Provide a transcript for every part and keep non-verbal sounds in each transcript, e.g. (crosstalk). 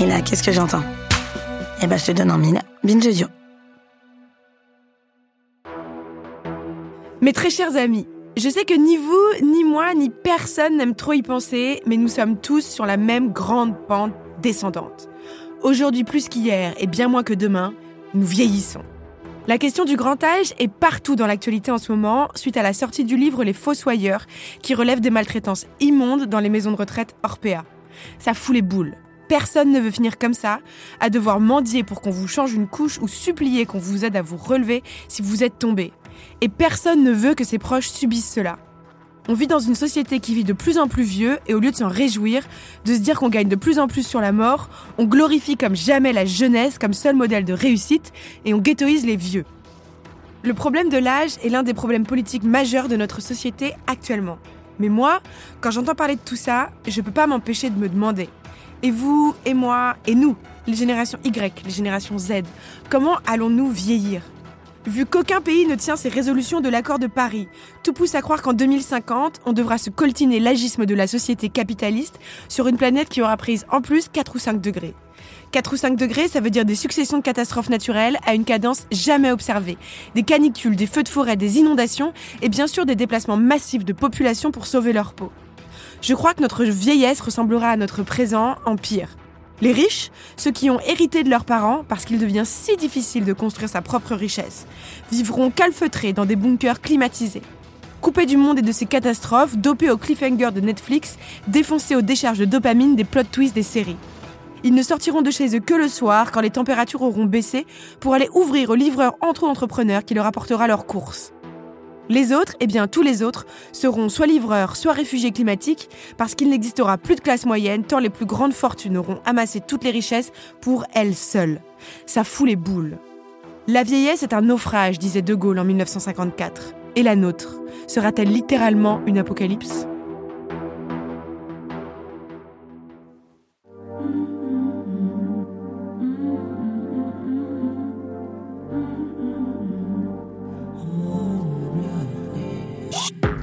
Et là, qu'est-ce que j'entends? Eh ben, je te donne en mille. Binge. Mes très chers amis, je sais que ni vous, ni moi, ni personne n'aime trop y penser, mais nous sommes tous sur la même grande pente descendante. Aujourd'hui plus qu'hier et bien moins que demain, nous vieillissons. La question du grand âge est partout dans l'actualité en ce moment, suite à la sortie du livre Les Fossoyeurs, qui relève des maltraitances immondes dans les maisons de retraite Orpea. Ça fout les boules. Personne ne veut finir comme ça, à devoir mendier pour qu'on vous change une couche ou supplier qu'on vous aide à vous relever si vous êtes tombé. Et personne ne veut que ses proches subissent cela. On vit dans une société qui vit de plus en plus vieux et au lieu de s'en réjouir, de se dire qu'on gagne de plus en plus sur la mort, on glorifie comme jamais la jeunesse comme seul modèle de réussite et on ghettoise les vieux. Le problème de l'âge est l'un des problèmes politiques majeurs de notre société actuellement. Mais moi, quand j'entends parler de tout ça, je peux pas m'empêcher de me demander et vous, et moi, et nous, les générations Y, les générations Z, comment allons-nous vieillir? Vu qu'aucun pays ne tient ses résolutions de l'accord de Paris, tout pousse à croire qu'en 2050, on devra se coltiner l'agisme de la société capitaliste sur une planète qui aura prise en plus 4 ou 5 degrés. 4 ou 5 degrés, ça veut dire des successions de catastrophes naturelles à une cadence jamais observée. Des canicules, des feux de forêt, des inondations et bien sûr des déplacements massifs de population pour sauver leur peau. Je crois que notre vieillesse ressemblera à notre présent en pire. Les riches, ceux qui ont hérité de leurs parents parce qu'il devient si difficile de construire sa propre richesse, vivront calfeutrés dans des bunkers climatisés. Coupés du monde et de ses catastrophes, dopés au cliffhanger de Netflix, défoncés aux décharges de dopamine des plot twists des séries. Ils ne sortiront de chez eux que le soir quand les températures auront baissé pour aller ouvrir au livreur entre entrepreneurs qui leur apportera leurs courses. Les autres, eh bien tous les autres, seront soit livreurs, soit réfugiés climatiques, parce qu'il n'existera plus de classe moyenne tant les plus grandes fortunes auront amassé toutes les richesses pour elles seules. Ça fout les boules. La vieillesse est un naufrage, disait De Gaulle en 1954. Et la nôtre, sera-t-elle littéralement une apocalypse?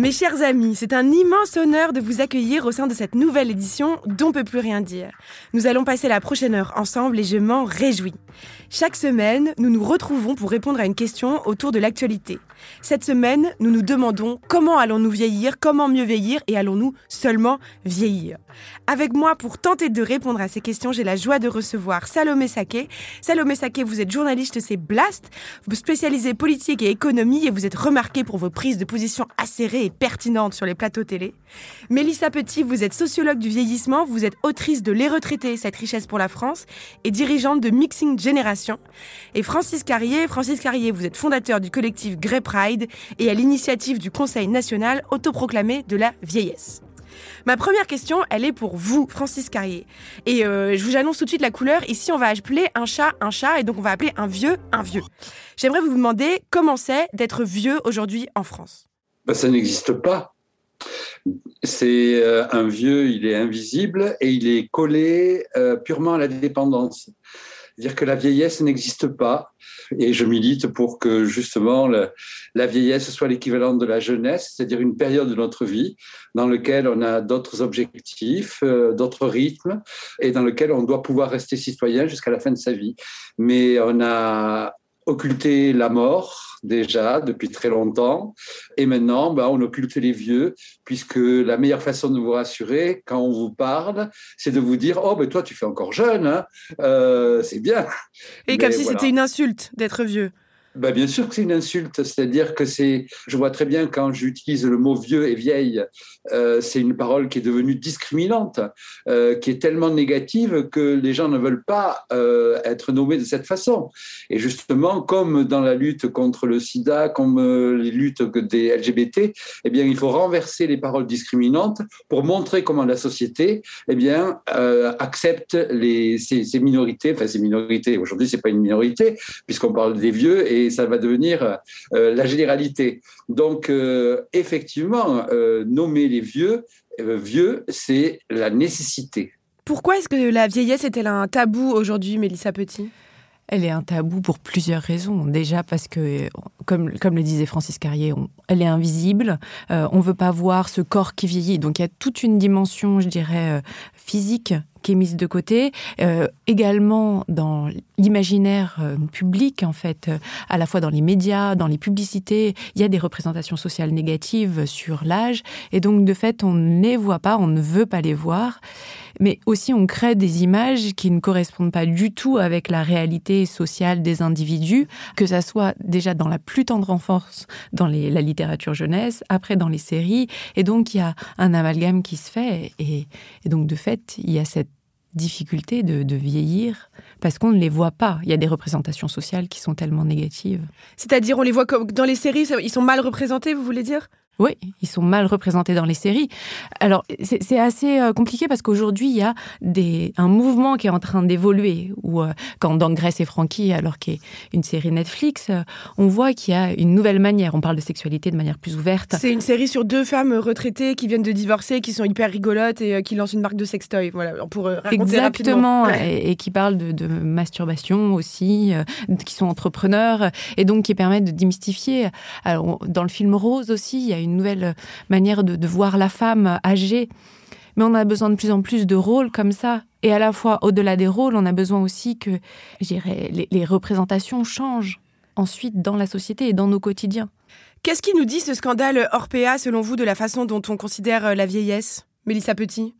Mes chers amis, c'est un immense honneur de vous accueillir au sein de cette nouvelle édition d'On peut plus rien dire. Nous allons passer la prochaine heure ensemble et je m'en réjouis. Chaque semaine, nous nous retrouvons pour répondre à une question autour de l'actualité. Cette semaine, nous nous demandons comment allons-nous vieillir, comment mieux vieillir et allons-nous seulement vieillir? Avec moi pour tenter de répondre à ces questions, j'ai la joie de recevoir Salomé Saké. Salomé Saké, vous êtes journaliste chez Blast, vous spécialisez politique et économie et vous êtes remarqué pour vos prises de position acérées et pertinentes sur les plateaux télé. Mélissa Petit, vous êtes sociologue du vieillissement, vous êtes autrice de Les retraités, cette richesse pour la France et dirigeante de Mixing Génération. Et Francis Carrier, Francis Carrier, vous êtes fondateur du collectif Grey Pride et à l'initiative du Conseil national autoproclamé de la vieillesse. Ma première question, elle est pour vous, Francis Carrier. Et euh, je vous annonce tout de suite la couleur. Ici, on va appeler un chat un chat, et donc on va appeler un vieux un vieux. J'aimerais vous demander comment c'est d'être vieux aujourd'hui en France. Ben, ça n'existe pas. C'est euh, un vieux, il est invisible et il est collé euh, purement à la dépendance. C'est-à-dire que la vieillesse n'existe pas. Et je milite pour que justement la vieillesse soit l'équivalent de la jeunesse, c'est-à-dire une période de notre vie dans laquelle on a d'autres objectifs, euh, d'autres rythmes, et dans lequel on doit pouvoir rester citoyen jusqu'à la fin de sa vie. Mais on a occulté la mort déjà depuis très longtemps. Et maintenant, ben, on occulte les vieux, puisque la meilleure façon de vous rassurer quand on vous parle, c'est de vous dire Oh, ben toi, tu fais encore jeune, hein euh, c'est bien. Et comme si c'était une insulte d'être vieux. Bah bien sûr que c'est une insulte, c'est-à-dire que c'est, je vois très bien quand j'utilise le mot vieux et vieille, euh, c'est une parole qui est devenue discriminante, euh, qui est tellement négative que les gens ne veulent pas euh, être nommés de cette façon. Et justement, comme dans la lutte contre le SIDA, comme les luttes des LGBT, eh bien, il faut renverser les paroles discriminantes pour montrer comment la société, eh bien, accepte les, ces, ces minorités, enfin ces minorités. Aujourd'hui, c'est pas une minorité puisqu'on parle des vieux et et ça va devenir euh, la généralité. Donc, euh, effectivement, euh, nommer les vieux, vieux, c'est la nécessité. Pourquoi est-ce que la vieillesse est-elle un tabou aujourd'hui, Mélissa Petit? Elle est un tabou pour plusieurs raisons. Déjà parce que, comme, comme le disait Francis Carrier, on, elle est invisible. Euh, on veut pas voir ce corps qui vieillit. Donc il y a toute une dimension, je dirais, physique qui est mise de côté. Euh, également dans l'imaginaire euh, public, en fait, euh, à la fois dans les médias, dans les publicités, il y a des représentations sociales négatives sur l'âge. Et donc, de fait, on ne les voit pas, on ne veut pas les voir. Mais aussi, on crée des images qui ne correspondent pas du tout avec la réalité sociale des individus, que ça soit déjà dans la plus tendre enfance, dans la littérature jeunesse, après dans les séries. Et donc, il y a un amalgame qui se fait. Et donc, de fait, il y a cette difficulté de, de vieillir parce qu'on ne les voit pas. Il y a des représentations sociales qui sont tellement négatives. C'est-à-dire, on les voit comme dans les séries, ils sont mal représentés, vous voulez dire? Oui, ils sont mal représentés dans les séries. Alors, c'est assez euh, compliqué parce qu'aujourd'hui, il y a des, un mouvement qui est en train d'évoluer. Où, euh, quand dans Grèce et Frankie, alors qu'il a une série Netflix, euh, on voit qu'il y a une nouvelle manière. On parle de sexualité de manière plus ouverte. C'est une série sur deux femmes retraitées qui viennent de divorcer, qui sont hyper rigolotes et qui lancent une marque de sextoy. Voilà, pour raconter Exactement, rapidement. et, et, qui parlent de, de masturbation aussi, qui sont entrepreneurs, et donc qui permettent de démystifier. Alors, dans le film Rose aussi, il y a une nouvelle manière de, de, voir la femme âgée. Mais on a besoin de plus en plus de rôles comme ça. Et à la fois, au-delà des rôles, on a besoin aussi que les, les représentations changent ensuite dans la société et dans nos quotidiens. Qu'est-ce qui nous dit ce scandale Orpea, selon vous, de la façon dont on considère la vieillesse Mélissa Petit?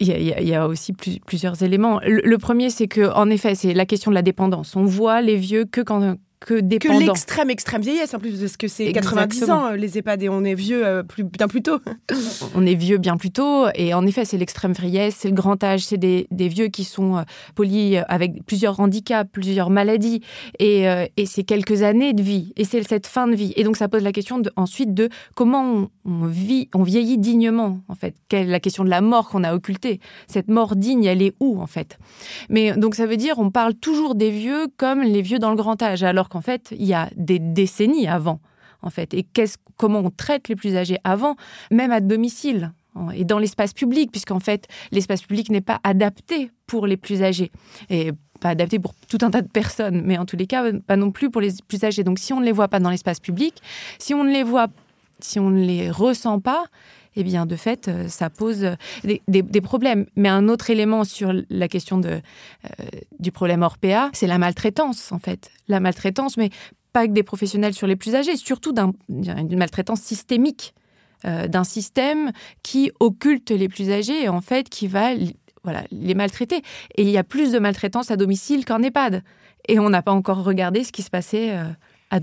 Il y, a, il y, a, aussi plus, plusieurs éléments. Le, le premier, c'est que, en effet, c'est la question de la dépendance. On voit les vieux que quand que dépendant. Que l'extrême, extrême vieillesse, en plus, parce que c'est 90 ans, les EHPAD, et on est vieux euh, plus, bien plus tôt. (laughs) on est vieux bien plus tôt, et en effet, c'est l'extrême vieillesse, c'est le grand âge, c'est des, des, vieux qui sont euh, polis avec plusieurs handicaps, plusieurs maladies, et, euh, et c'est quelques années de vie, et c'est cette fin de vie. Et donc, ça pose la question de, ensuite de comment on, on, vit, on vieillit dignement, en fait. Quelle la question de la mort qu'on a occultée. Cette mort digne, elle est où, en fait? Mais donc, ça veut dire, on parle toujours des vieux comme les vieux dans le grand âge, alors qu'en fait, il y a des décennies avant, en fait. Et comment on traite les plus âgés avant, même à domicile et dans l'espace public, puisqu'en fait, l'espace public n'est pas adapté pour les plus âgés. Et pas adapté pour tout un tas de personnes, mais en tous les cas, pas non plus pour les plus âgés. Donc, si on ne les voit pas dans l'espace public, si on ne les voit, si on ne les ressent pas, eh bien, de fait, ça pose des, des, problèmes. Mais un autre élément sur la question euh, du problème Orpea, c'est la maltraitance, en fait. La maltraitance, mais pas que des professionnels sur les plus âgés, surtout d'une un, maltraitance systémique, euh, d'un système qui occulte les plus âgés et en fait qui va les maltraiter. Et il y a plus de maltraitance à domicile qu'en EHPAD. Et on n'a pas encore regardé ce qui se passait. Euh, à.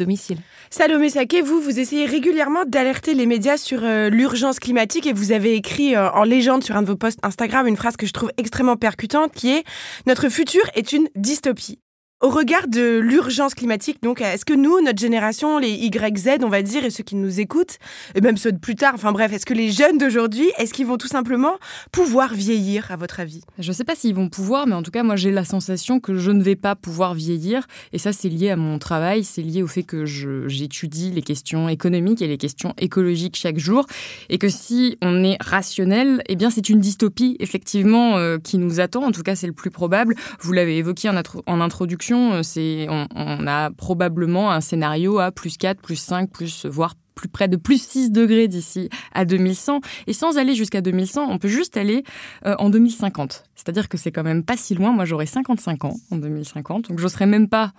Salomé Saké, vous, vous essayez régulièrement d'alerter les médias sur euh, l'urgence climatique et vous avez écrit euh, en légende sur un de vos posts Instagram une phrase que je trouve extrêmement percutante qui est « Notre futur est une dystopie ». Au regard de l'urgence climatique, donc, est-ce que nous, notre génération, les YZ, on va dire, et ceux qui nous écoutent, et même ceux de plus tard, enfin bref, est-ce que les jeunes d'aujourd'hui, est-ce qu'ils vont tout simplement pouvoir vieillir, à votre avis? Je ne sais pas s'ils vont pouvoir, mais en tout cas, moi, j'ai la sensation que je ne vais pas pouvoir vieillir. Et ça, c'est lié à mon travail, c'est lié au fait que j'étudie les questions économiques et les questions écologiques chaque jour. Et que si on est rationnel, eh bien, c'est une dystopie, effectivement, euh, qui nous attend. En tout cas, c'est le plus probable. Vous l'avez évoqué en, en introduction c'est on, a probablement un scénario à plus 4, plus 5, plus voire plus près de plus 6 degrés d'ici à 2100. Et sans aller jusqu'à 2100, on peut juste aller euh, en 2050. C'est-à-dire que c'est quand même pas si loin. Moi, j'aurai 55 ans en 2050, donc je serai même pas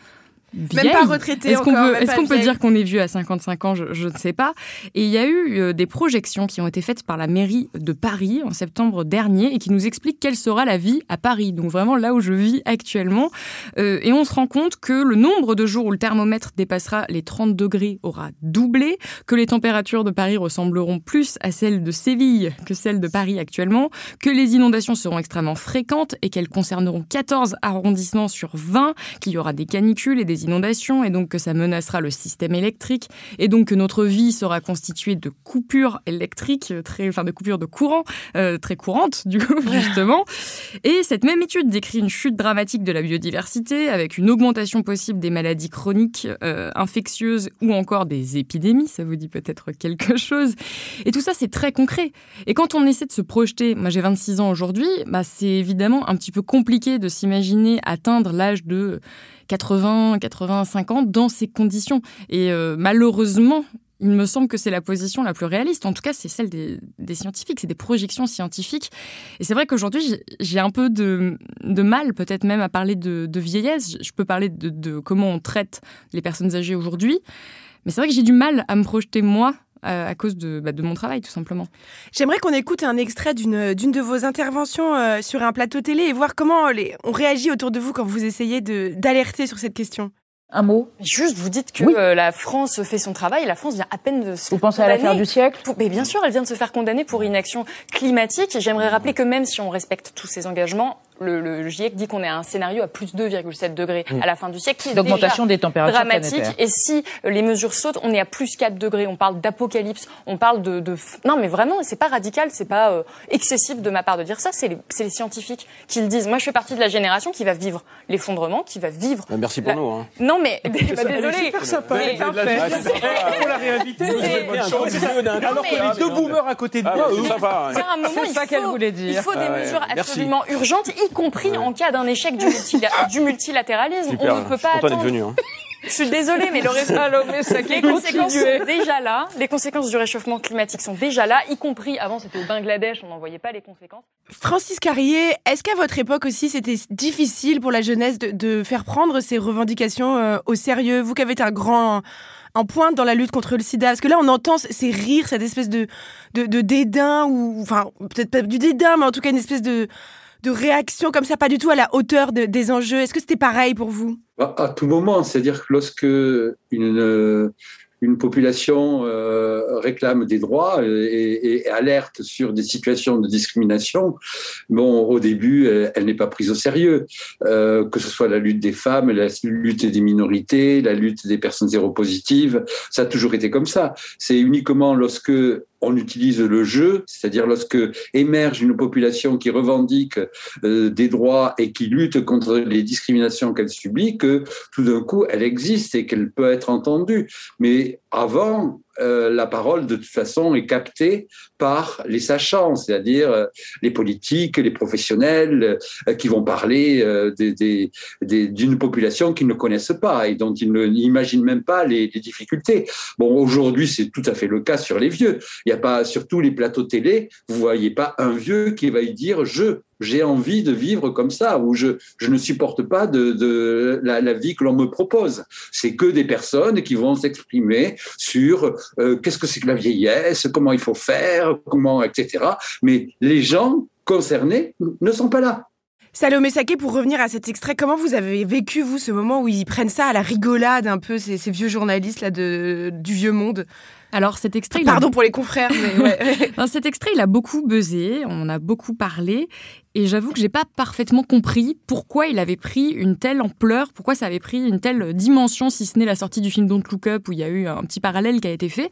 vieille. Même pas retraité Est-ce qu'on peut, dire qu'on est vieux à 55 ans? Je, je ne sais pas. Et il y a eu euh, des projections qui ont été faites par la mairie de Paris en septembre dernier et qui nous expliquent quelle sera la vie à Paris. Donc vraiment là où je vis actuellement. Euh, et on se rend compte que le nombre de jours où le thermomètre dépassera les 30 degrés aura doublé, que les températures de Paris ressembleront plus à celles de Séville que celles de Paris actuellement, que les inondations seront extrêmement fréquentes et qu'elles concerneront 14 arrondissements sur 20, qu'il y aura des canicules et des inondations et donc que ça menacera le système électrique et donc que notre vie sera constituée de coupures électriques, très, enfin de coupures de courant euh, très courantes du coup justement. Et cette même étude décrit une chute dramatique de la biodiversité avec une augmentation possible des maladies chroniques, euh, infectieuses ou encore des épidémies. Ça vous dit peut-être quelque chose. Et tout ça, c'est très concret. Et quand on essaie de se projeter, moi j'ai 26 ans aujourd'hui, bah, c'est évidemment un petit peu compliqué de s'imaginer atteindre l'âge de 80, 85 ans dans ces conditions. Et euh, malheureusement, il me semble que c'est la position la plus réaliste. En tout cas, c'est celle des, des scientifiques, c'est des projections scientifiques. Et c'est vrai qu'aujourd'hui, j'ai- un peu de, de mal, peut-être même, à parler de, de vieillesse. Je peux parler de, de comment on traite les personnes âgées aujourd'hui. Mais c'est vrai que j'ai du mal à me projeter, moi, à, à cause de, bah, de mon travail, tout simplement. J'aimerais qu'on écoute un extrait d'une d'une de vos interventions euh, sur un plateau télé et voir comment les, on réagit autour de vous quand vous essayez de d'alerter sur cette question. Un mot Juste, vous dites que Oui. euh, la France fait son travail. La France vient à peine de se Vous pensez à l'affaire du siècle? pour- mais bien sûr, elle vient de se faire condamner pour inaction climatique. J'aimerais rappeler que même si on respecte tous ces engagements, le, le GIEC dit qu'on est à un scénario à plus 2,7 degrés à la fin du siècle, qui est D'augmentation déjà des températures dramatique. planétaires. Et si euh, les mesures sautent, on est à plus 4 degrés. On parle d'apocalypse. On parle de, de... Non, mais vraiment, c'est pas radical, c'est pas euh, excessif de ma part de dire ça. C'est les, c'est les scientifiques qui le disent. Moi, je fais partie de la génération qui va vivre l'effondrement, qui va vivre. Bah, Merci pour La- nous. Hein. Non, mais (laughs) bah, désolé. Mais- (laughs) Faut la réinviter. Alors qu'on est deux boomers à côté de Ah, moi. bah, eux. il ça qu'elle faut, voulait dire. il faut des Ah mesures absolument urgentes, y compris en cas d'un échec du, multila- (laughs) du multilatéralisme. Super. On ne peut Je suis pas attendre. venu. Hein. Je suis désolée, mais le les conséquences sont déjà là. Les conséquences du réchauffement climatique sont déjà là, y compris avant c'était au Bangladesh, on n'en voyait pas les conséquences. Francis Carrier, est-ce qu'à votre époque aussi c'était difficile pour la jeunesse de, de faire prendre ces revendications euh, au sérieux? Vous qui avez été un grand en pointe dans la lutte contre le sida, parce que là on entend ces rires, cette espèce de, de, de dédain, ou enfin peut-être pas du dédain, mais en tout cas une espèce de, de réaction comme ça, pas du tout à la hauteur de- des enjeux. Est-ce que c'était pareil pour vous? À, tout moment, c'est-à-dire que lorsque une, une population euh, réclame des droits et, alerte sur des situations de discrimination, bon, au début, elle, elle n'est pas prise au sérieux, Euh, que ce soit la lutte des femmes, la lutte des minorités, la lutte des personnes séropositives, ça a toujours été comme ça. C'est uniquement lorsque on utilise le jeu, c'est-à-dire lorsque émerge une population qui revendique euh, des droits et qui lutte contre les discriminations qu'elle subit, que tout d'un coup, elle existe et qu'elle peut être entendue. Mais avant, euh, la parole, de toute façon, est captée par les sachants, c'est-à-dire euh, les politiques, les professionnels, euh, qui vont parler d'une population qu'ils ne connaissent pas et dont ils ne- n'imaginent même pas les, les difficultés. Bon, aujourd'hui, c'est tout à fait le cas sur les vieux. Il n'y a pas, sur tous les plateaux télé, vous voyez pas un vieux qui va y dire je j'ai envie de vivre comme ça ou je je ne supporte pas de, de la, la vie que l'on me propose. C'est que des personnes qui vont s'exprimer sur euh, qu'est-ce que c'est que la vieillesse, comment il faut faire, comment etc. Mais les gens concernés ne sont pas là. Salomé Saké, pour revenir à cet extrait, comment vous avez vécu, vous, ce moment où ils prennent ça à la rigolade, un peu, ces, ces vieux journalistes là de, du vieux monde? Alors cet extrait, a- Pardon pour les confrères, mais ouais. (laughs) Non, cet extrait, il a beaucoup buzzé, on en a beaucoup parlé, et j'avoue que j'ai pas parfaitement compris pourquoi il avait pris une telle ampleur, pourquoi ça avait pris une telle dimension, si ce n'est la sortie du film Don't Look Up, où il y a eu un petit parallèle qui a été fait.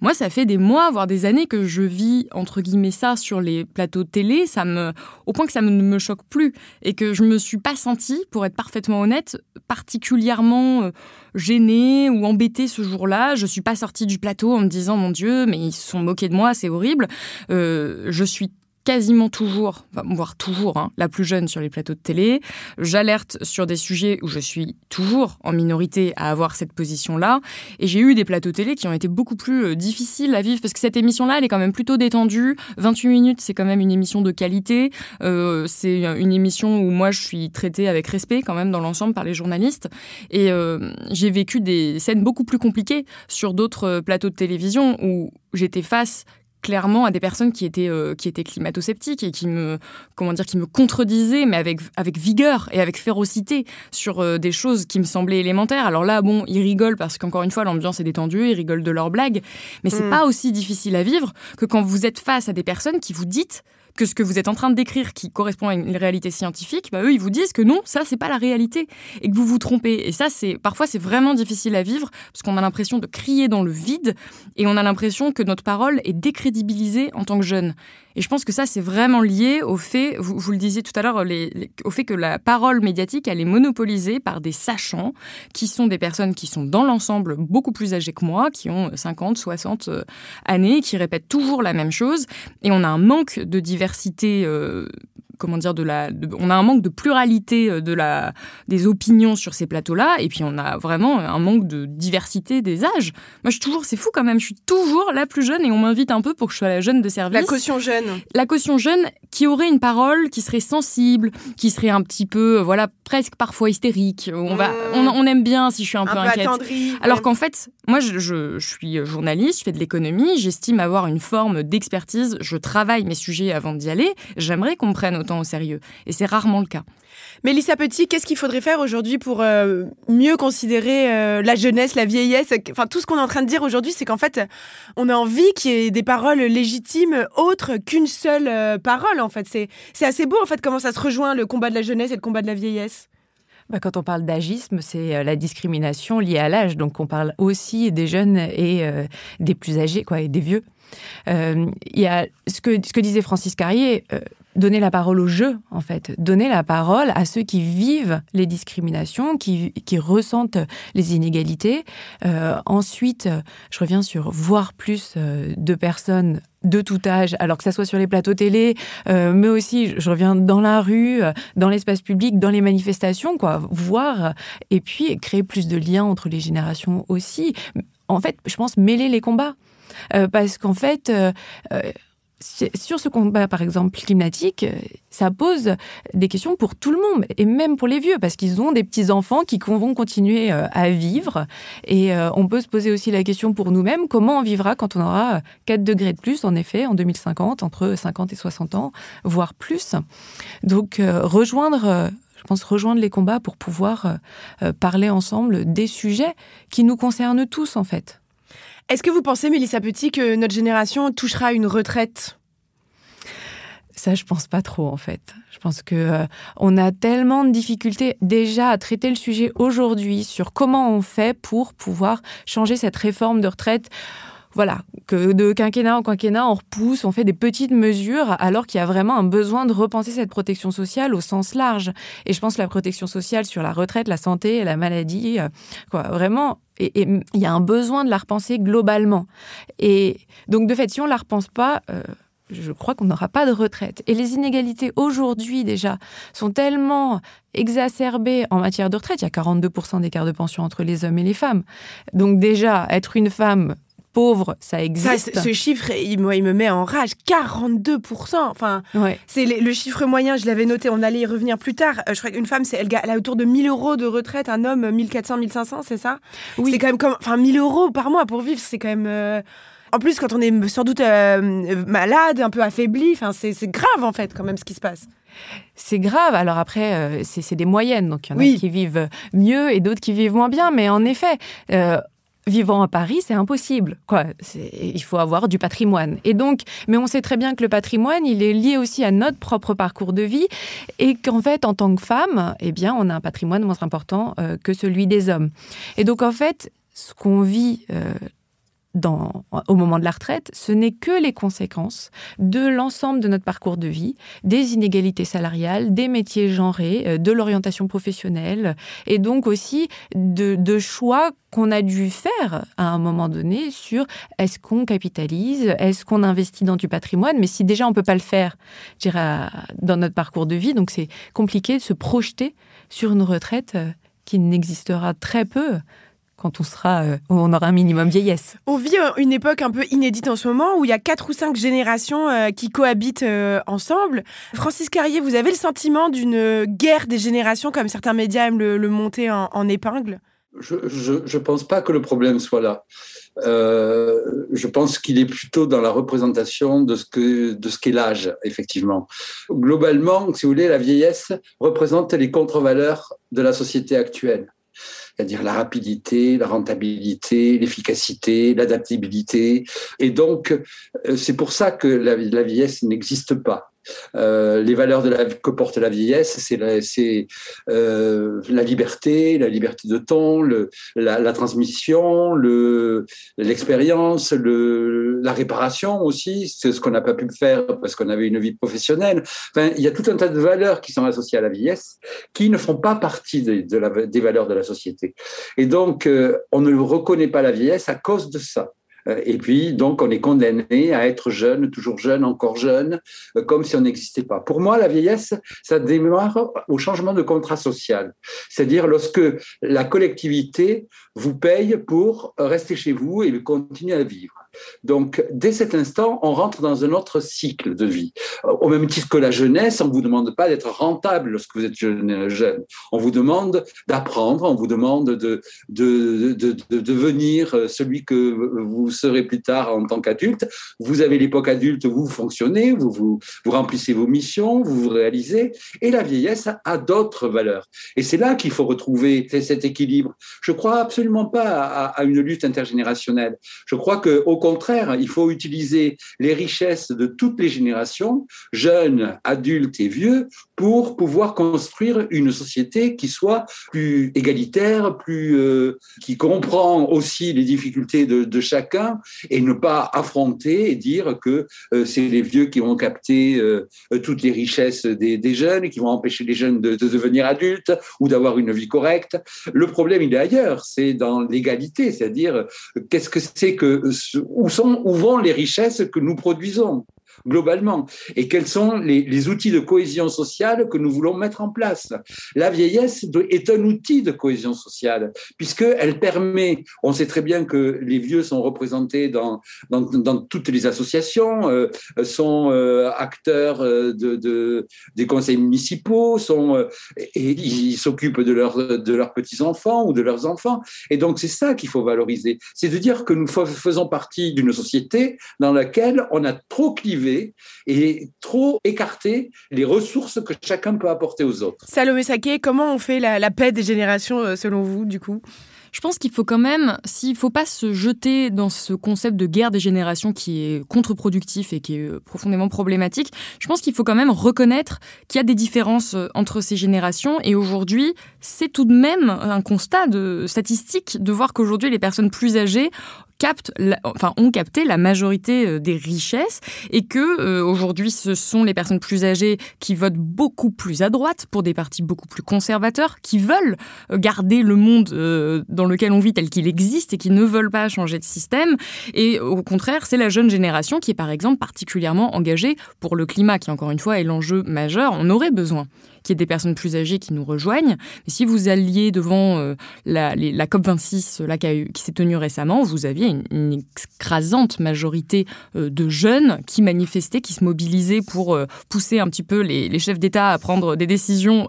Moi, ça fait des mois, voire des années que je vis, entre guillemets, ça sur les plateaux de télé, ça me, au point que ça ne me choque plus, et que je me suis pas sentie, pour être parfaitement honnête, particulièrement euh, gênée ou embêtée ce jour-là. Je suis pas sortie du plateau en me disant, mon Dieu, mais ils se sont moqués de moi, c'est horrible. Euh, je suis quasiment toujours, voire toujours, hein, la plus jeune sur les plateaux de télé. J'alerte sur des sujets où je suis toujours en minorité à avoir cette position-là. Et j'ai eu des plateaux télé qui ont été beaucoup plus euh, difficiles à vivre parce que cette émission-là, elle est quand même plutôt détendue. 28 minutes, c'est quand même une émission de qualité. Euh, c'est une émission où moi, je suis traitée avec respect quand même dans l'ensemble par les journalistes. Et euh, j'ai vécu des scènes beaucoup plus compliquées sur d'autres plateaux de télévision où j'étais face clairement à des personnes qui étaient euh, qui étaient climato-sceptiques et qui me comment dire qui me contredisaient mais avec avec vigueur et avec férocité sur euh, des choses qui me semblaient élémentaires. Alors là bon, ils rigolent parce qu'encore une fois l'ambiance est détendue, ils rigolent de leurs blagues, mais c'est mm. pas aussi difficile à vivre que quand vous êtes face à des personnes qui vous dites que ce que vous êtes en train de décrire qui correspond à une réalité scientifique, bah, eux, ils vous disent que non, ça, c'est pas la réalité et que vous vous trompez. Et ça, c'est parfois, c'est vraiment difficile à vivre parce qu'on a l'impression de crier dans le vide et on a l'impression que notre parole est décrédibilisée en tant que jeune. Et je pense que ça, c'est vraiment lié au fait, vous, le disiez tout à l'heure, au fait que la parole médiatique, elle est monopolisée par des sachants, qui sont des personnes qui sont dans l'ensemble beaucoup plus âgées que moi, qui ont 50, 60 euh, années, qui répètent toujours la même chose. Et on a un manque de diversité euh, comment dire de la on a un manque de pluralité euh, de la des opinions sur ces plateaux-là et puis on a vraiment un manque de diversité des âges. Moi je suis toujours c'est fou quand même, je suis toujours la plus jeune et on m'invite un peu pour que je sois la jeune de service. La caution jeune. La caution jeune qui aurait une parole qui serait sensible, qui serait un petit peu euh, voilà presque parfois hystérique. On va mmh. on, aime bien si je suis un, peu, inquiète. Alors qu'en fait, moi je, je, je suis journaliste, je fais de l'économie, j'estime avoir une forme d'expertise, je travaille mes sujets avant d'y aller, j'aimerais qu'on me prenne autant au sérieux. Et c'est rarement le cas. Mélissa Petit, qu'est-ce qu'il faudrait faire aujourd'hui pour euh, mieux considérer euh, la jeunesse, la vieillesse? Enfin, tout ce qu'on est en train de dire aujourd'hui, c'est qu'en fait, on a envie qu'il y ait des paroles légitimes autres qu'une seule euh, parole. En fait, c'est assez beau en fait comment ça se rejoint le combat de la jeunesse et le combat de la vieillesse. Bah, quand on parle d'agisme, c'est la discrimination liée à l'âge. Donc on parle aussi des jeunes et des plus âgés, quoi, et des vieux. Il y a ce que, disait Francis Carrier, donner la parole au jeu, en fait. Donner la parole à ceux qui vivent les discriminations, qui, ressentent les inégalités. Euh, ensuite, je reviens sur voir plus euh, de personnes de tout âge, alors que ça soit sur les plateaux télé, euh, mais aussi, je reviens dans la rue, dans l'espace public, dans les manifestations, quoi, voir, et puis créer plus de liens entre les générations aussi. En fait, je pense mêler les combats. parce qu'en fait, sur ce combat, par exemple, climatique, euh, ça pose des questions pour tout le monde, et même pour les vieux, parce qu'ils ont des petits-enfants qui vont continuer euh, à vivre. Et euh, on peut se poser aussi la question pour nous-mêmes, comment on vivra quand on aura 4 degrés de plus, en effet, en 2050, entre 50 et 60 ans, voire plus. Donc, rejoindre je pense, rejoindre les combats pour pouvoir parler ensemble des sujets qui nous concernent tous, en fait. Est-ce que vous pensez, Mélissa Petit, que notre génération touchera une retraite? Ça, je pense pas trop en fait. Je pense que euh, on a tellement de difficultés déjà à traiter le sujet aujourd'hui sur comment on fait pour pouvoir changer cette réforme de retraite. Voilà, que de quinquennat en quinquennat, on repousse, on fait des petites mesures, alors qu'il y a vraiment un besoin de repenser cette protection sociale au sens large. Et je pense que la protection sociale sur la retraite, la santé, la maladie, euh, quoi, vraiment, et il y a un besoin de la repenser globalement. Et donc, de fait, si on la repense pas, euh, je crois qu'on n'aura pas de retraite. Et les inégalités aujourd'hui déjà sont tellement exacerbées en matière de retraite. Il y a 42% d'écart de pension entre les hommes et les femmes. Donc déjà, être une femme pauvre, ça existe. ce chiffre, il, il, me met en rage. 42%. Enfin, c'est le, chiffre moyen, je l'avais noté, on allait y revenir plus tard. Euh, je crois qu'une femme, elle, elle, a autour de 1000 euros de retraite, un homme 1400, 1500, c'est ça? Oui. C'est quand même comme. Enfin, 1000 euros par mois pour vivre, c'est quand même. Euh, en plus, quand on est sans doute euh, malade, un peu affaibli, c'est grave en fait quand même ce qui se passe. C'est grave. Alors après, c'est des moyennes. Donc il y en a qui vivent mieux et d'autres qui vivent moins bien. Mais en effet, vivant à Paris, c'est impossible. Quoi, il faut avoir du patrimoine. Et donc, mais on sait très bien que le patrimoine, il est lié aussi à notre propre parcours de vie et qu'en fait, en tant que femme, eh bien, on a un patrimoine moins important euh, que celui des hommes. Et donc, en fait, ce qu'on vit euh, dans, au moment de la retraite, ce n'est que les conséquences de l'ensemble de notre parcours de vie, des inégalités salariales, des métiers genrés, euh, de l'orientation professionnelle, et donc aussi de, choix qu'on a dû faire à un moment donné sur est-ce qu'on capitalise, est-ce qu'on investit dans du patrimoine, mais si déjà on peut pas le faire, dans notre parcours de vie, donc c'est compliqué de se projeter sur une retraite euh, qui n'existera très peu quand on sera, euh, on aura un minimum vieillesse. On vit euh, une époque un peu inédite en ce moment où il y a quatre ou cinq générations euh, qui cohabitent ensemble. Francis Carrier, vous avez le sentiment d'une guerre des générations, comme certains médias aiment le, monter en, épingle? Je ne pense pas que le problème soit là. je pense qu'il est plutôt dans la représentation de ce que de ce qu'est l'âge, effectivement. Globalement, si vous voulez, la vieillesse représente les contre-valeurs de la société actuelle c'est-à-dire la rapidité, la rentabilité, l'efficacité, l'adaptabilité. Et donc, euh, c'est pour ça que la, la vieillesse n'existe pas. Euh, les valeurs que porte la vieillesse, c'est la, euh, liberté, la liberté de le, la, transmission, l'expérience, le, la réparation aussi, c'est ce qu'on n'a pas pu faire parce qu'on avait une vie professionnelle. Il y a tout un tas de valeurs qui sont associées à la vieillesse qui ne font pas partie des valeurs de la société. Et donc, euh, on ne reconnaît pas la vieillesse à cause de ça. Euh, et puis, donc, on est condamné à être jeune, toujours jeune, encore jeune, euh, comme si on n'existait pas. Pour moi, la vieillesse, ça démarre au changement de contrat social. C'est-à-dire lorsque la collectivité vous paye pour rester chez vous et continuer à vivre. Donc, dès cet instant, on rentre dans un autre cycle de vie. Au même titre que la jeunesse, on ne vous demande pas d'être rentable lorsque vous êtes jeune. On vous demande d'apprendre, on vous demande de, de, de, de, devenir celui que vous serez plus tard en tant qu'adulte. Vous avez l'époque adulte, vous fonctionnez, vous, vous, vous remplissez vos missions, vous vous réalisez. Et la vieillesse a d'autres valeurs. Et c'est là qu'il faut retrouver cet équilibre. Je crois absolument pas à, à une lutte intergénérationnelle. Je crois qu'au contraire, il faut utiliser les richesses de toutes les générations, jeunes, adultes et vieux, pour pouvoir construire une société qui soit plus égalitaire, plus euh, qui comprend aussi les difficultés de, chacun et ne pas affronter et dire que euh, c'est les vieux qui vont capter euh, toutes les richesses des, jeunes et qui vont empêcher les jeunes de, de devenir adultes ou d'avoir une vie correcte. Le problème, il est ailleurs, c'est dans l'égalité, c'est-à-dire qu'est-ce que c'est que où, sont, où vont les richesses que nous produisons? Globalement et quels sont les, outils de cohésion sociale que nous voulons mettre en place? La vieillesse est un outil de cohésion sociale puisqu'elle permet, on sait très bien que les vieux sont représentés dans, dans, toutes les associations, euh, sont euh, acteurs euh, de, des conseils municipaux, sont, ils s'occupent de, de leurs petits-enfants ou de leurs enfants. Et donc c'est ça qu'il faut valoriser, c'est de dire que nous faisons partie d'une société dans laquelle on a trop clivé et trop écarter les ressources que chacun peut apporter aux autres. Salomé Saké, comment on fait la, la paix des générations euh, selon vous, du coup? Je pense qu'il faut quand même, s'il ne faut pas se jeter dans ce concept de guerre des générations qui est contre-productif et qui est euh, profondément problématique, je pense qu'il faut quand même reconnaître qu'il y a des différences euh, entre ces générations. Et aujourd'hui, c'est tout de même un constat de statistique de voir qu'aujourd'hui, les personnes plus âgées enfin, ont capté la majorité euh, des richesses et que euh, aujourd'hui, ce sont les personnes plus âgées qui votent beaucoup plus à droite pour des partis beaucoup plus conservateurs, qui veulent euh, garder le monde dans lequel on vit tel qu'il existe et qui ne veulent pas changer de système. Et au contraire, c'est la jeune génération qui est par exemple particulièrement engagée pour le climat, qui encore une fois est l'enjeu majeur. On aurait besoin qu'il y ait des personnes plus âgées qui nous rejoignent. Mais si vous alliez devant euh, la, la, COP26 là, qui, s'est tenue récemment, vous aviez une, écrasante majorité euh, de jeunes qui manifestaient, qui se mobilisaient pour euh, pousser un petit peu les, les chefs d'État à prendre des décisions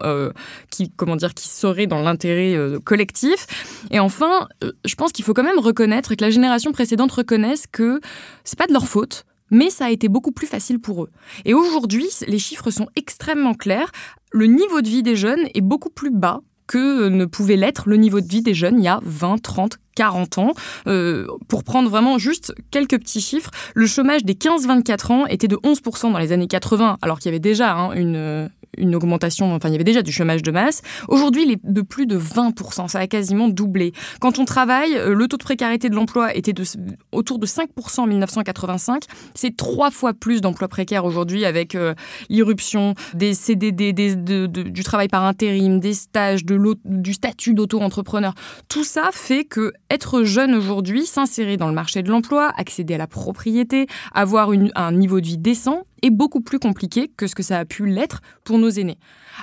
qui, comment dire, qui seraient dans l'intérêt collectif. Et enfin, je pense qu'il faut quand même reconnaître que la génération précédente reconnaisse que c'est pas de leur faute mais ça a été beaucoup plus facile pour eux. Et aujourd'hui, les chiffres sont extrêmement clairs. Le niveau de vie des jeunes est beaucoup plus bas que ne pouvait l'être le niveau de vie des jeunes il y a 20, 30, 40 ans. Euh, pour prendre vraiment juste quelques petits chiffres, le chômage des 15-24 ans était de 11% dans les années 80, alors qu'il y avait déjà hein, une, une augmentation, enfin il y avait déjà du chômage de masse. Aujourd'hui, il est de plus de 20%, ça a quasiment doublé. Quand on travaille, euh, le taux de précarité de l'emploi était de, autour de 5% en 1985. C'est trois fois plus d'emplois précaires aujourd'hui avec euh, l'irruption des CDD, du travail par intérim, des stages, du statut d'auto-entrepreneur. Tout ça fait que être jeune aujourd'hui, s'insérer dans le marché de l'emploi, accéder à la propriété, avoir un niveau de vie décent est beaucoup plus compliqué que ce que ça a pu l'être pour nos aînés.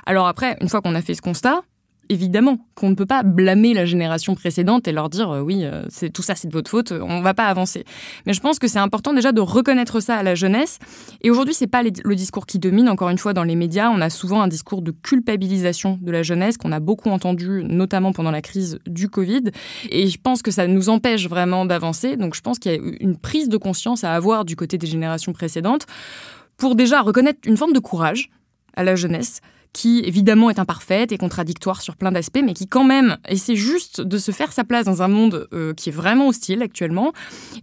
Alors après, une fois qu'on a fait ce constat, évidemment qu'on ne peut pas blâmer la génération précédente et leur dire euh, oui, euh, c'est tout ça c'est de votre faute, on ne va pas avancer. Mais je pense que c'est important déjà de reconnaître ça à la jeunesse. Et aujourd'hui, c'est pas le discours qui domine. Encore une fois, dans les médias, on a souvent un discours de culpabilisation de la jeunesse qu'on a beaucoup entendu, notamment pendant la crise du Covid. Et je pense que ça nous empêche vraiment d'avancer. Donc, je pense qu'il y a une prise de conscience à avoir du côté des générations précédentes pour déjà reconnaître une forme de courage à la jeunesse qui évidemment est imparfaite et contradictoire sur plein d'aspects, mais qui quand même essaie juste de se faire sa place dans un monde euh, qui est vraiment hostile actuellement,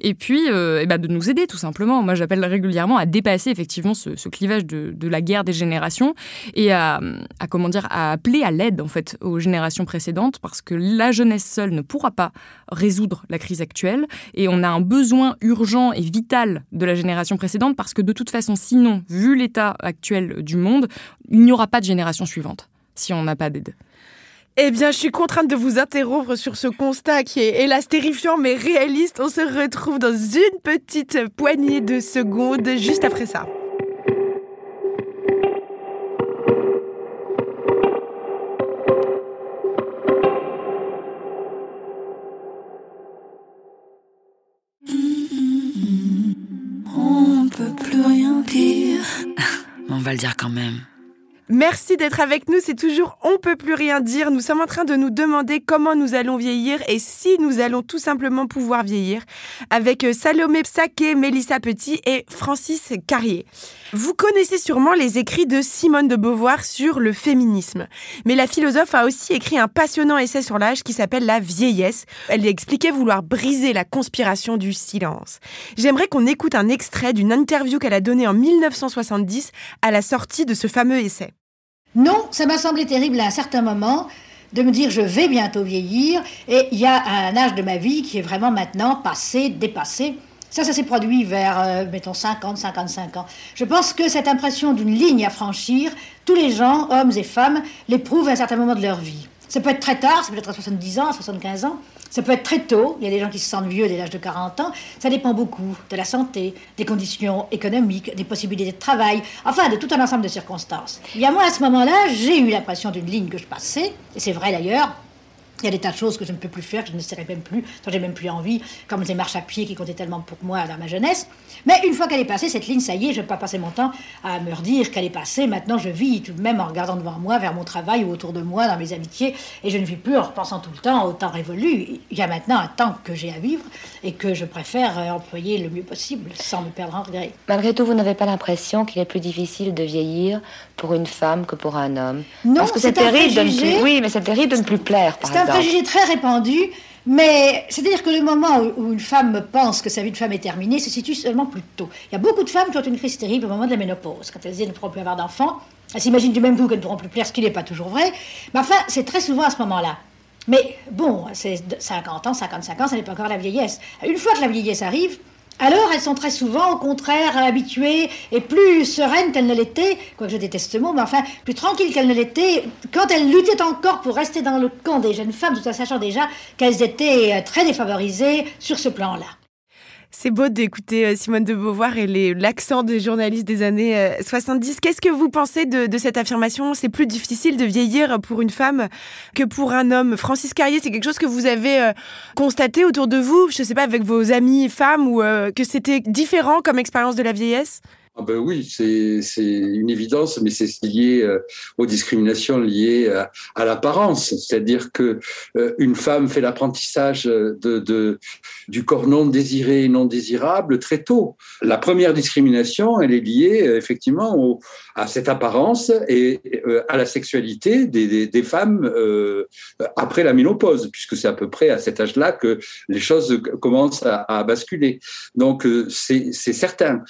et puis euh, et bah, de nous aider tout simplement. Moi, j'appelle régulièrement à dépasser effectivement ce, clivage de, la guerre des générations et à, à comment dire à appeler à l'aide en fait aux générations précédentes, parce que la jeunesse seule ne pourra pas résoudre la crise actuelle, et on a un besoin urgent et vital de la génération précédente, parce que de toute façon, sinon, vu l'état actuel du monde, il n'y aura pas de génération suivante si on n'a pas d'aide. Eh bien, je suis contrainte de vous interrompre sur ce constat qui est hélas terrifiant mais réaliste. On se retrouve dans une petite poignée de secondes juste après ça. On peut plus rien dire. (laughs) On va le dire quand même. Merci d'être avec nous. C'est toujours On peut plus rien dire. Nous sommes en train de nous demander comment nous allons vieillir et si nous allons tout simplement pouvoir vieillir avec euh, Salomé Psaké, Mélissa Petit et Francis Carrier. Vous connaissez sûrement les écrits de Simone de Beauvoir sur le féminisme. Mais la philosophe a aussi écrit un passionnant essai sur l'âge qui s'appelle La vieillesse. Elle expliquait vouloir briser la conspiration du silence. J'aimerais qu'on écoute un extrait d'une interview qu'elle a donnée en 1970 à la sortie de ce fameux essai. Non, ça m'a semblé terrible à un certain moment de me dire je vais bientôt vieillir et il y a un âge de ma vie qui est vraiment maintenant passé, dépassé. Ça, ça s'est produit vers, euh, mettons, 50, 55 ans. Je pense que cette impression d'une ligne à franchir, tous les gens, hommes et femmes, l'éprouvent à un certain moment de leur vie. Ça peut être très tard, ça peut être à 70 ans, à 75 ans, ça peut être très tôt, il y a des gens qui se sentent vieux dès l'âge de 40 ans, ça dépend beaucoup de la santé, des conditions économiques, des possibilités de travail, enfin de tout un ensemble de circonstances. Y a moi à ce moment-là, j'ai eu l'impression d'une ligne que je passais, et c'est vrai d'ailleurs, il y a des tas de choses que je ne peux plus faire, que je ne serai même plus, dont j'ai même plus envie, comme les marches à pied qui comptaient tellement pour moi dans ma jeunesse. Mais une fois qu'elle est passée, cette ligne, ça y est, je ne vais pas passer mon temps à me redire qu'elle est passée. Maintenant, je vis tout de même en regardant devant moi, vers mon travail ou autour de moi, dans mes amitiés, et je ne vis plus en repensant tout le temps au temps révolu. Il y a maintenant un temps que j'ai à vivre et que je préfère euh, employer le mieux possible, sans me perdre en regret. Malgré tout, vous n'avez pas l'impression qu'il est plus difficile de vieillir pour une femme que pour un homme? Non, Parce que c'est terrible de ne plus... Oui, mais c'est terrible de ne plus plaire, par exemple préjugé très répandu, mais c'est-à-dire que le moment où une femme pense que sa vie de femme est terminée se situe seulement plus tôt. Il y a beaucoup de femmes qui ont une crise terrible au moment de la ménopause. Quand elles disent ne pourront plus avoir d'enfants, elles s'imaginent du même coup qu'elles ne pourront plus plaire, ce qui n'est pas toujours vrai. Mais enfin, c'est très souvent à ce moment-là. Mais bon, c'est 50 ans, 55 ans, ça n'est pas encore la vieillesse. Une fois que la vieillesse arrive, alors, elles sont très souvent, au contraire, habituées et plus sereines qu'elles ne l'étaient, quoique je déteste ce mot, mais enfin, plus tranquilles qu'elles ne l'étaient, quand elles luttaient encore pour rester dans le camp des jeunes femmes, tout en sachant déjà qu'elles étaient euh, très défavorisées sur ce plan-là. C'est beau d'écouter euh, Simone de Beauvoir et l'accent des journalistes des années 70. Euh, Qu'est-ce que vous pensez de, cette affirmation? C'est plus difficile de vieillir pour une femme que pour un homme. Francis Carrier, c'est quelque chose que vous avez euh, constaté autour de vous, je ne sais pas, avec vos amis femmes, ou que c'était différent comme expérience de la vieillesse? Ah ben oui, c'est une évidence, mais c'est lié euh, aux discriminations liées à, l'apparence. C'est-à-dire que euh, une femme fait l'apprentissage du corps non désiré et non désirable très tôt. La première discrimination, elle est liée euh, effectivement à cette apparence et à la sexualité des, femmes après la ménopause, puisque c'est à peu près à cet âge-là que les choses commencent à basculer. Donc c'est certain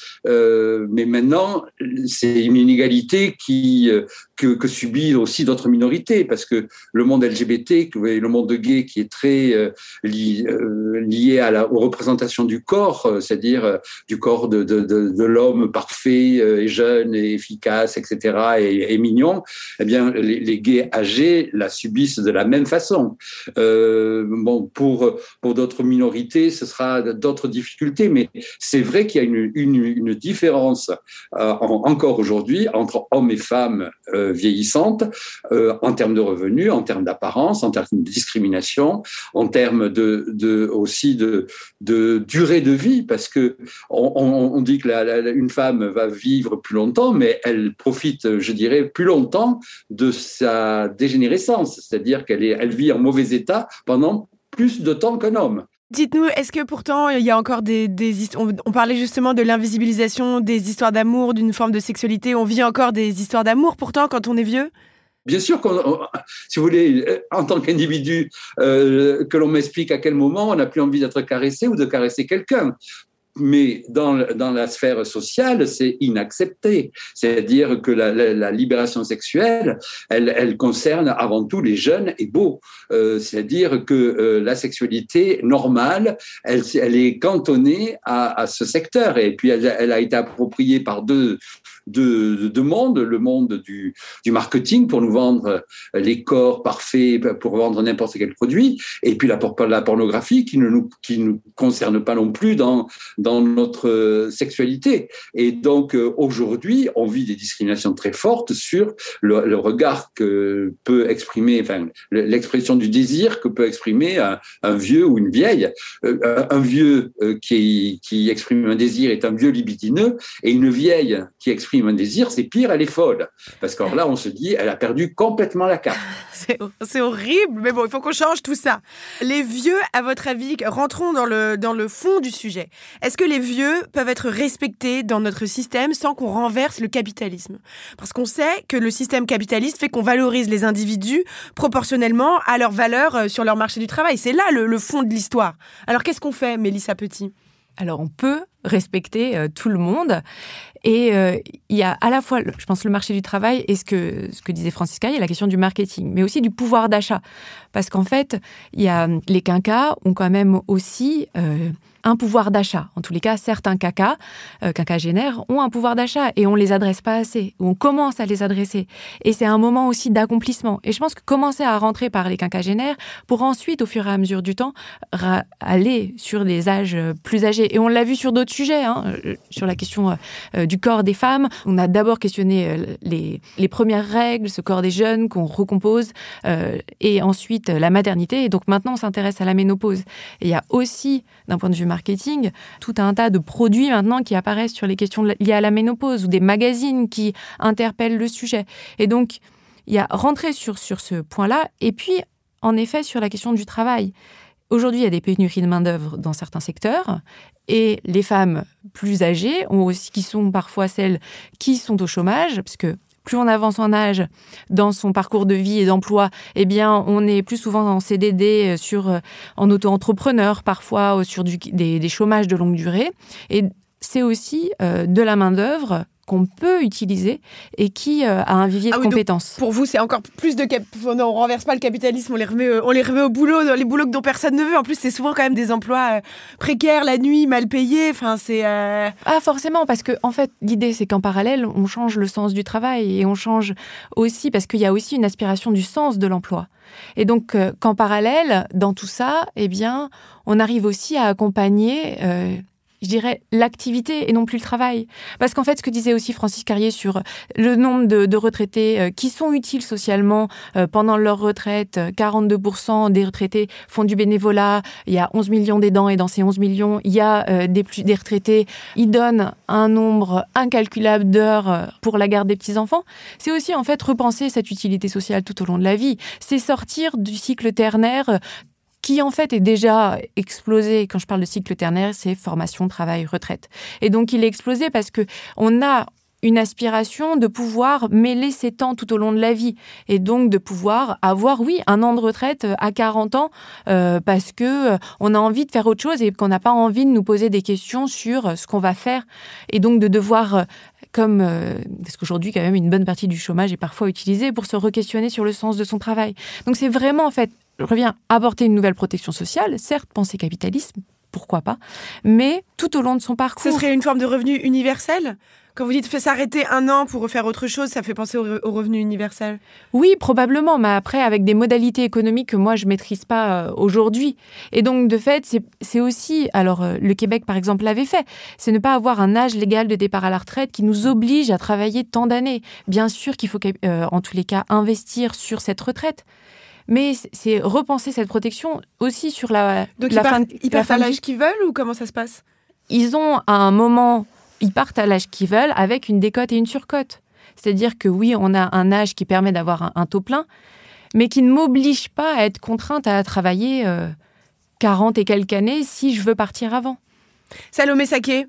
Mais maintenant, c'est une inégalité qui, euh, que, que subit aussi d'autres minorités, parce que le monde LGBT, le monde gay qui est très euh, euh, lié à la, aux représentations du corps, c'est-à-dire du corps de, l'homme parfait et jeune et efficace, etc., et, mignon, eh bien, les, gays âgés la subissent de la même façon. Euh, bon, pour, d'autres minorités, ce sera d'autres difficultés, mais c'est vrai qu'il y a une, différence euh, en, encore aujourd'hui entre hommes et femmes euh, vieillissantes euh, en termes de revenus, en termes d'apparence, en termes de discrimination, en termes de, aussi de, durée de vie, parce que on, dit que une femme va vivre plus longtemps, mais elle profite, je dirais, plus longtemps de sa dégénérescence, c'est-à-dire qu'elle vit en mauvais état pendant plus de temps qu'un homme. Dites-nous, est-ce que pourtant il y a encore des, des on, on, parlait justement de l'invisibilisation des histoires d'amour, d'une forme de sexualité. On vit encore des histoires d'amour pourtant quand on est vieux? Bien sûr, si vous voulez, en tant qu'individu, euh, que l'on m'explique à quel moment on n'a plus envie d'être caressé ou de caresser quelqu'un mais dans, dans la sphère sociale, c'est inaccepté. C'est-à-dire que la, libération sexuelle, elle, concerne avant tout les jeunes et beaux. Euh, C'est-à-dire que euh, la sexualité normale, elle, est cantonnée à, ce secteur. Et puis, elle a été appropriée par deux, deux, deux mondes, le monde du, marketing pour nous vendre les corps parfaits, pour vendre n'importe quel produit, et puis la, pornographie qui ne nous, qui nous concerne pas non plus dans, dans notre sexualité. Et donc euh, aujourd'hui, on vit des discriminations très fortes sur le, regard que peut exprimer, enfin l'expression du désir que peut exprimer un, un vieux ou une vieille. Euh, un vieux euh, qui, qui exprime un désir est un vieux libidineux, et une vieille qui exprime un désir, c'est pire, elle est folle. Parce que là, on se dit, elle a perdu complètement la carte. (laughs) c'est horrible, mais bon, il faut qu'on change tout ça. Les vieux, à votre avis, rentrons dans le, dans le fond du sujet. Est-ce que les vieux peuvent être respectés dans notre système sans qu'on renverse le capitalisme? Parce qu'on sait que le système capitaliste fait qu'on valorise les individus proportionnellement à leur valeur sur leur marché du travail. C'est là le, le fond de l'histoire. Alors qu'est-ce qu'on fait, Mélissa Petit? Alors on peut respecter euh, tout le monde. Et euh, il y a à la fois, je pense, le marché du travail et ce que ce que disait Francisca, il y a la question du marketing, mais aussi du pouvoir d'achat, parce qu'en fait, il y a les quinquas ont quand même aussi euh, un pouvoir d'achat. En tous les cas, certains cacas, euh, quinquagénaires, ont un pouvoir d'achat et on les adresse pas assez, ou on commence à les adresser. Et c'est un moment aussi d'accomplissement. Et je pense que commencer à rentrer par les quinquagénaires pour ensuite, au fur et à mesure du temps, aller sur des âges plus âgés. Et on l'a vu sur d'autres sujets, hein, sur la question euh, du corps des femmes. On a d'abord questionné euh, les, les, premières règles, ce corps des jeunes qu'on recompose, euh, et ensuite la maternité. Et donc maintenant, on s'intéresse à la ménopause. Et il y a aussi, d'un point de vue tout un tas de produits maintenant qui apparaissent sur les questions liées à la ménopause ou des magazines qui interpellent le sujet. Et donc, il y a rentré sur, sur ce point-là. Et puis, en effet, sur la question du travail. Aujourd'hui, il y a des pénuries de main-d'œuvre dans certains secteurs et les femmes plus âgées aussi, qui sont parfois celles qui sont au chômage, parce que plus on avance en âge dans son parcours de vie et d'emploi, eh bien, on est plus souvent en CDD, sur, en auto-entrepreneur, parfois sur du, des, des chômages de longue durée. Et c'est aussi euh, de la main-d'œuvre qu'on peut utiliser et qui euh, a un vivier de ah oui, compétences. Pour vous, c'est encore plus de cap... non, on renverse pas le capitalisme, on les remet, euh, on les remet au boulot, dans les boulots dont personne ne veut. En plus, c'est souvent quand même des emplois euh, précaires, la nuit, mal payés. Enfin, c'est euh... ah forcément parce que en fait, l'idée c'est qu'en parallèle, on change le sens du travail et on change aussi parce qu'il y a aussi une aspiration du sens de l'emploi. Et donc, qu'en parallèle, dans tout ça, eh bien, on arrive aussi à accompagner euh, je dirais, l'activité et non plus le travail. Parce qu'en fait, ce que disait aussi Francis Carrier sur le nombre de, retraités euh, qui sont utiles socialement euh, pendant leur retraite, 42% des retraités font du bénévolat, il y a 11 millions d'aidants et dans ces 11 millions, il y a euh, des, des retraités, ils donnent un nombre incalculable d'heures pour la garde des petits-enfants. C'est aussi en fait repenser cette utilité sociale tout au long de la vie. C'est sortir du cycle ternaire qui en fait est déjà explosé. Quand je parle de cycle ternaire, c'est formation, travail, retraite. Et donc il est explosé parce que on a une aspiration de pouvoir mêler ses temps tout au long de la vie et donc de pouvoir avoir, oui, un an de retraite euh, à 40 ans euh, parce que euh, on a envie de faire autre chose et qu'on n'a pas envie de nous poser des questions sur ce qu'on va faire et donc de devoir, comme parce qu'aujourd'hui quand même une bonne partie du chômage est parfois utilisée pour se re-questionner sur le sens de son travail. Donc c'est vraiment en fait, je reviens, apporter une nouvelle protection sociale, certes penser capitalisme, pourquoi pas, mais tout au long de son parcours. Ce serait une forme de revenu universel? Quand vous dites fait s'arrêter un an pour refaire autre chose, ça fait penser au, re- au revenu universel? Oui, probablement, mais après, avec des modalités économiques que moi, je maîtrise pas euh, aujourd'hui. Et donc, de fait, c'est- c'est aussi, alors euh, le Québec, par exemple, l'avait fait, c'est ne pas avoir un âge légal de départ à la retraite qui nous oblige à travailler tant d'années. Bien sûr qu'il faut, euh, en tous les cas, investir sur cette retraite. Mais c'est- repenser cette protection aussi sur la, Donc la ils fin, ils partent fin à l'âge qu'ils veulent ou comment ça se passe? Ils ont à un moment, ils partent à l'âge qu'ils veulent avec une décote et une surcote. C'est-à-dire que oui, on a un âge qui permet d'avoir un, un taux plein, mais qui ne m'oblige pas à être contrainte à travailler euh, 40 et quelques années si je veux partir avant. Salomé Saké,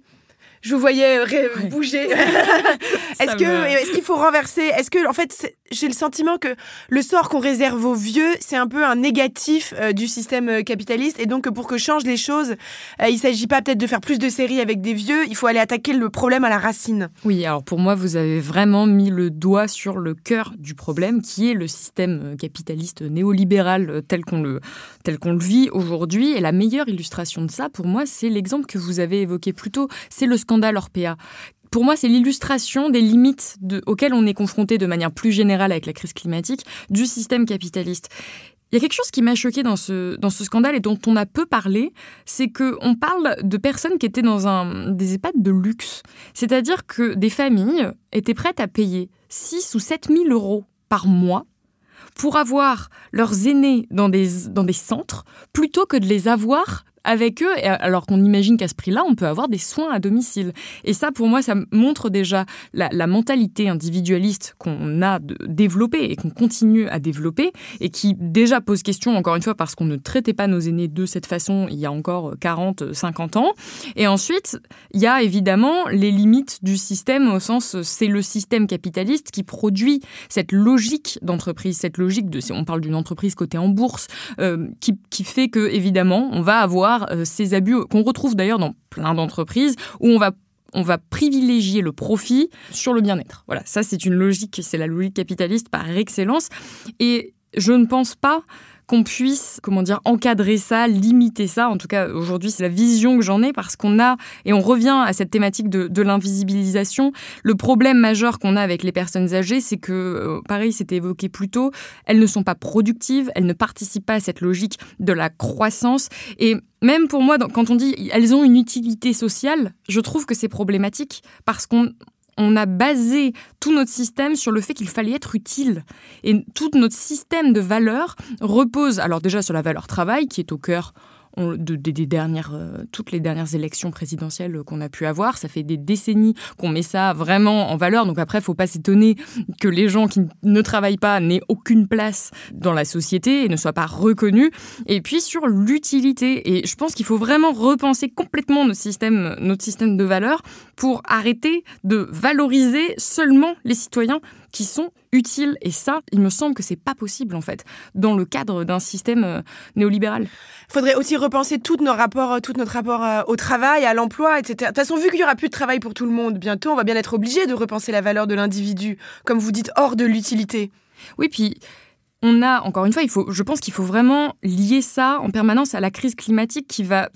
je vous voyais ré- bouger. (laughs) est-ce que me- est-ce qu'il faut renverser? Est-ce que en fait j'ai le sentiment que le sort qu'on réserve aux vieux, c'est un peu un négatif euh, du système euh, capitaliste et donc pour que changent les choses, euh, il s'agit pas peut-être de faire plus de séries avec des vieux, il faut aller attaquer le problème à la racine. Oui, alors pour moi, vous avez vraiment mis le doigt sur le cœur du problème, qui est le système euh, capitaliste néolibéral euh, tel qu'on le, tel qu'on le vit aujourd'hui. Et la meilleure illustration de ça, pour moi, c'est l'exemple que vous avez évoqué plus tôt, c'est le scandale Orpea. Pour moi, c'est l'illustration des limites auxquelles on est confronté de manière plus générale avec la crise climatique du système capitaliste. Il y a quelque chose qui m'a choqué dans ce, dans ce scandale et dont on a peu parlé, c'est qu'on parle de personnes qui étaient dans un, des EHPAD de luxe. C'est-à-dire que des familles étaient prêtes à payer 6 ou 7 000 euros par mois pour avoir leurs aînés dans des, dans des centres plutôt que de les avoir avec eux, alors qu'on imagine qu'à ce prix-là, on peut avoir des soins à domicile. Et ça, pour moi, ça montre déjà la, mentalité individualiste qu'on a développée et qu'on continue à développer, et qui déjà pose question, encore une fois, parce qu'on ne traitait pas nos aînés de cette façon il y a encore 40, 50 ans. Et ensuite, il y a évidemment les limites du système, au sens, c'est le système capitaliste qui produit cette logique d'entreprise, cette logique de, on parle d'une entreprise cotée en bourse, euh, qui, qui fait que, évidemment, on va avoir euh, ces abus qu'on retrouve d'ailleurs dans plein d'entreprises où on va on va privilégier le profit sur le bien-être. Voilà, ça c'est une logique, c'est la logique capitaliste par excellence. Et je ne pense pas qu'on puisse, comment dire, encadrer ça, limiter ça. En tout cas, aujourd'hui, c'est la vision que j'en ai parce qu'on a, et on revient à cette thématique de, de l'invisibilisation. Le problème majeur qu'on a avec les personnes âgées, c'est que, euh, pareil, c'était évoqué plus tôt, elles ne sont pas productives, elles ne participent pas à cette logique de la croissance. Et même pour moi, quand on dit elles ont une utilité sociale, je trouve que c'est problématique parce qu'on on a basé tout notre système sur le fait qu'il fallait être utile. Et tout notre système de valeurs repose, alors déjà sur la valeur travail, qui est au cœur des dernières, euh, toutes les dernières élections présidentielles qu'on a pu avoir. Ça fait des décennies qu'on met ça vraiment en valeur. Donc après, il faut pas s'étonner que les gens qui ne travaillent pas n'aient aucune place dans la société et ne soient pas reconnus. Et puis sur l'utilité. Et je pense qu'il faut vraiment repenser complètement notre système, notre système de valeurs pour arrêter de valoriser seulement les citoyens qui sont utiles. Et ça, il me semble que c'est pas possible en fait dans le cadre d'un système euh, néolibéral. Il faudrait aussi repenser tous nos rapports, euh, tout notre rapport euh, au travail, à l'emploi, etc. De toute façon, vu qu'il y aura plus de travail pour tout le monde bientôt, on va bien être obligé de repenser la valeur de l'individu, comme vous dites, hors de l'utilité. Oui, puis on a, encore une fois, il faut, je pense qu'il faut vraiment lier ça en permanence à la crise climatique qui va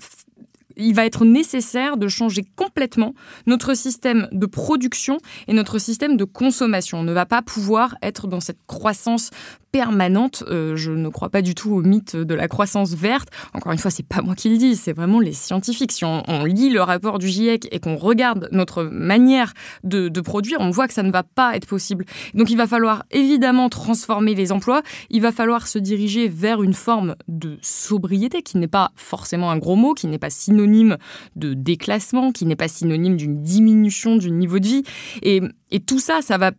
il va être nécessaire de changer complètement notre système de production et notre système de consommation. On ne va pas pouvoir être dans cette croissance permanente. Euh, je ne crois pas du tout au mythe de la croissance verte. Encore une fois, c'est pas moi qui le dis, c'est vraiment les scientifiques. Si on, lit le rapport du GIEC et qu'on regarde notre manière de, produire, on voit que ça ne va pas être possible. Donc il va falloir évidemment transformer les emplois. Il va falloir se diriger vers une forme de sobriété qui n'est pas forcément un gros mot, qui n'est pas synonyme de déclassement, qui n'est pas synonyme d'une diminution du niveau de vie. Et tout ça, ça va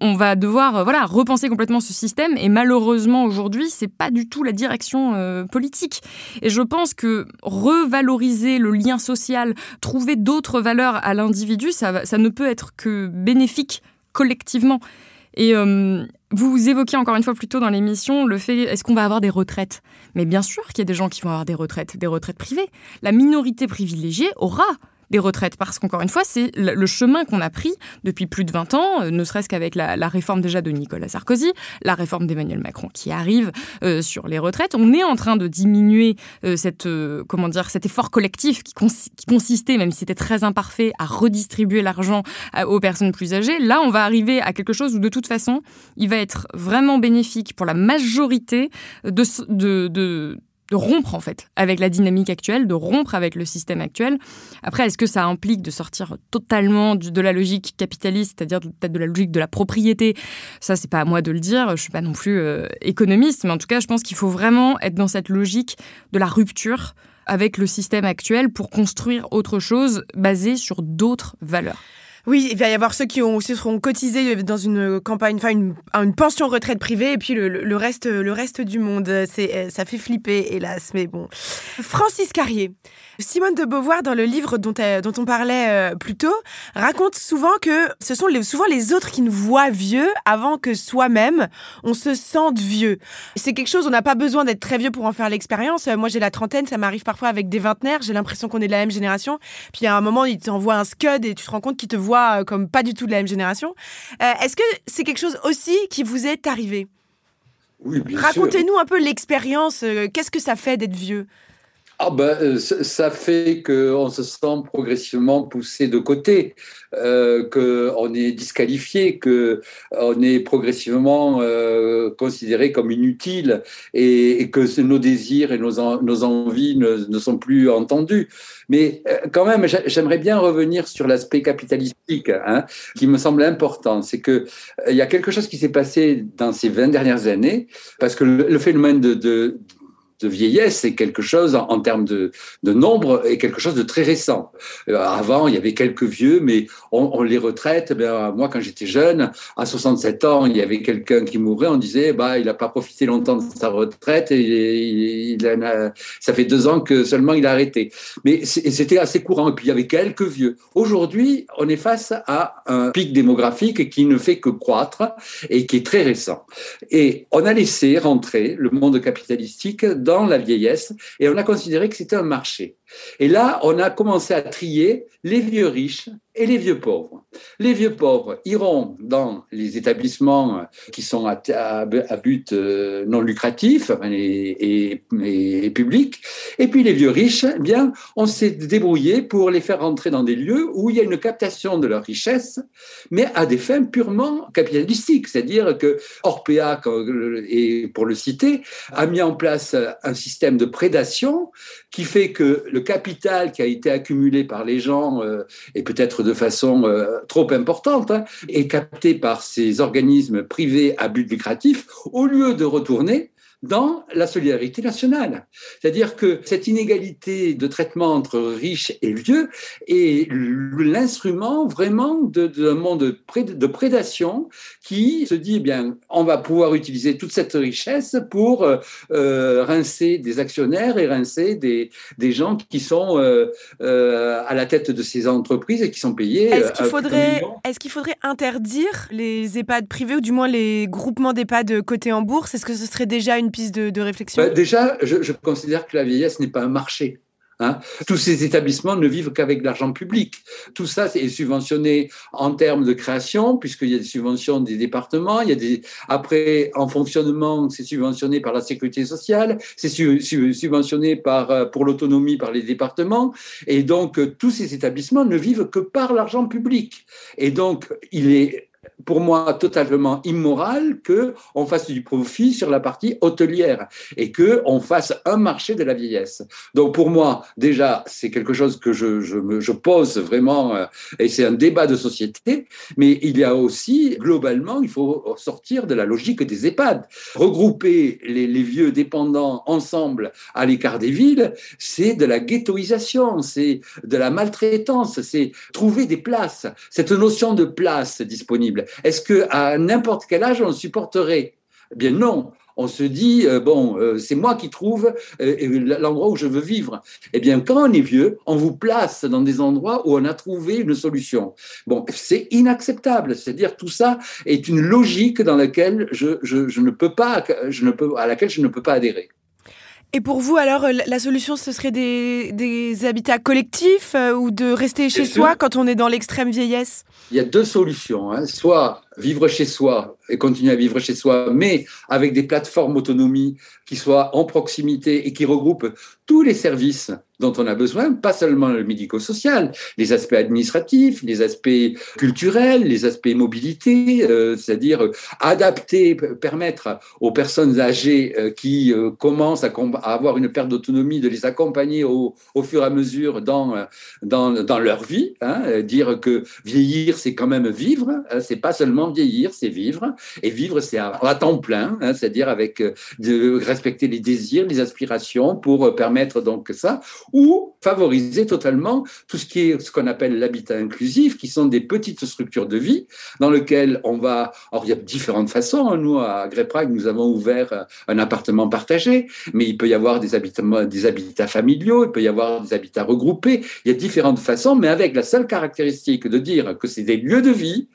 on, va devoir euh, voilà repenser complètement ce système. Et malheureusement aujourd'hui, c'est pas du tout la direction euh, politique. Et je pense que revaloriser le lien social, trouver d'autres valeurs à l'individu, ça, ne peut être que bénéfique collectivement. Et euh, vous évoquiez encore une fois plus tôt dans l'émission le fait est-ce qu'on va avoir des retraites? Mais bien sûr qu'il y a des gens qui vont avoir des retraites, des retraites privées. La minorité privilégiée aura des retraites. Parce qu'encore une fois, c'est le chemin qu'on a pris depuis plus de 20 ans, euh, ne serait-ce qu'avec la, réforme déjà de Nicolas Sarkozy, la réforme d'Emmanuel Macron qui arrive euh, sur les retraites. On est en train de diminuer euh, cette, comment dire, cet effort collectif qui, consistait, même si c'était très imparfait, à redistribuer l'argent aux personnes plus âgées. Là, on va arriver à quelque chose où de toute façon, il va être vraiment bénéfique pour la majorité de, de, de de rompre en fait avec la dynamique actuelle, de rompre avec le système actuel. Après, est-ce que ça implique de sortir totalement de la logique capitaliste, c'est-à-dire peut-être de la logique de la propriété? Ça, c'est pas à moi de le dire. Je suis pas non plus euh, économiste, mais en tout cas, je pense qu'il faut vraiment être dans cette logique de la rupture avec le système actuel pour construire autre chose basé sur d'autres valeurs. Oui, il va y avoir ceux qui ont, seront cotisés dans une campagne, enfin une, pension retraite privée, et puis le, reste, le reste du monde. C'est, ça fait flipper, hélas, mais bon. Francis Carrier, Simone de Beauvoir, dans le livre dont, on parlait euh, plus tôt, raconte souvent que ce sont souvent les autres qui nous voient vieux avant que soi-même on se sente vieux. C'est quelque chose, on n'a pas besoin d'être très vieux pour en faire l'expérience. Euh, moi, j'ai la trentaine, ça m'arrive parfois avec des vingtenaires. J'ai l'impression qu'on est de la même génération. Puis à un moment, ils t'envoient un scud et tu te rends compte qu'ils te voient euh, comme pas du tout de la même génération. Euh, est-ce que c'est quelque chose aussi qui vous est arrivé? Oui, bien Racontez-nous un peu l'expérience. Euh, qu'est-ce que ça fait d'être vieux? Ah ben, ça fait qu'on se sent progressivement poussé de côté, euh, qu'on est disqualifié, qu'on est progressivement euh, considéré comme inutile et, que nos désirs et nos, nos envies ne, sont plus entendus. Mais euh, quand même, j'aimerais bien revenir sur l'aspect capitalistique hein, qui me semble important. C'est qu'il il y a quelque chose qui s'est passé dans ces 20 dernières années, parce que le, phénomène de, de de vieillesse, c'est quelque chose en, termes de, de, nombre est quelque chose de très récent. Euh, avant, il y avait quelques vieux, mais on, les retraite. Eh moi, quand j'étais jeune, à 67 ans, il y avait quelqu'un qui mourait. On disait, bah, il n'a pas profité longtemps de sa retraite et il, ça fait deux ans que seulement il a arrêté. Mais c'était assez courant. Et puis il y avait quelques vieux. Aujourd'hui, on est face à un pic démographique qui ne fait que croître et qui est très récent. Et on a laissé rentrer le monde capitalistique la vieillesse et on a considéré que c'était un marché. Et là, on a commencé à trier les vieux riches et les vieux pauvres. Les vieux pauvres iront dans les établissements qui sont à, but euh, non lucratif et, public. Et puis les vieux riches, eh bien, on s'est débrouillé pour les faire rentrer dans des lieux où il y a une captation de leur richesse, mais à des fins purement capitalistiques. C'est-à-dire que Orpea, et pour le citer, a mis en place un système de prédation qui fait que le capital qui a été accumulé par les gens, euh, et peut-être de façon euh, trop importante, hein, est capté par ces organismes privés à but lucratif, au lieu de retourner dans la solidarité nationale. C'est-à-dire que cette inégalité de traitement entre riches et vieux est l'instrument vraiment d'un monde de prédation qui se dit, eh bien, on va pouvoir utiliser toute cette richesse pour euh, rincer des actionnaires et rincer des, des gens qui sont euh, euh, à la tête de ces entreprises et qui sont payés. Est-ce qu'il faudrait, est qu'il faudrait interdire les EHPAD privés ou du moins les groupements d'EHPAD cotés en bourse? Est-ce que ce serait déjà une piste de, réflexion bah, Déjà, je, considère que la vieillesse n'est pas un marché. Hein. Tous ces établissements ne vivent qu'avec l'argent public. Tout ça est subventionné en termes de création, puisqu'il y a des subventions des départements. Il y a des après en fonctionnement, c'est subventionné par la sécurité sociale, c'est subventionné par euh, pour l'autonomie par les départements, et donc tous ces établissements ne vivent que par l'argent public. Et donc il est pour moi totalement immoral que on fasse du profit sur la partie hôtelière et que on fasse un marché de la vieillesse. Donc pour moi déjà c'est quelque chose que je, je, pose vraiment euh, et c'est un débat de société. Mais il y a aussi globalement il faut sortir de la logique des EHPAD. Regrouper les vieux dépendants ensemble à l'écart des villes, c'est de la ghettoisation, c'est de la maltraitance, c'est trouver des places. Cette notion de place disponible Est-ce que à n'importe quel âge on supporterait? Eh bien non on se dit, euh, bon, euh, c'est moi qui trouve euh, l'endroit où je veux vivre. Eh bien, quand on est vieux, on vous place dans des endroits où on a trouvé une solution. Bon, c'est inacceptable. C'est-à-dire, tout ça est une logique dans laquelle je, ne peux pas, je ne peux, à laquelle je ne peux pas adhérer. Et pour vous, alors, la solution, ce serait des, des habitats collectifs ou de rester chez soi quand on est dans l'extrême vieillesse? Il y a deux solutions. Hein. Soit vivre chez soi et continuer à vivre chez soi, mais avec des plateformes autonomie qui soient en proximité et qui regroupent tous les services dont on a besoin, pas seulement le médico-social, les aspects administratifs, les aspects culturels, les aspects mobilité, euh, c'est-à-dire adapter, permettre aux personnes âgées euh, qui euh, commencent à, avoir une perte d'autonomie, de les accompagner au, fur et à mesure dans, dans, dans leur vie, hein, dire que vieillir, c'est quand même vivre, hein, c'est pas seulement vieillir, c'est vivre. Et vivre, c'est à, temps plein, hein, c'est-à-dire avec euh, de respecter les désirs, les aspirations pour euh, permettre donc ça, ou favoriser totalement tout ce qui est ce qu'on appelle l'habitat inclusif, qui sont des petites structures de vie dans lesquelles on va. Alors, il y a différentes façons. Hein. Nous, à Grey Prague, nous avons ouvert euh, un appartement partagé, mais il peut y avoir des habitats familiaux, il peut y avoir des habitats regroupés. Il y a différentes façons, mais avec la seule caractéristique de dire que c'est des lieux de vie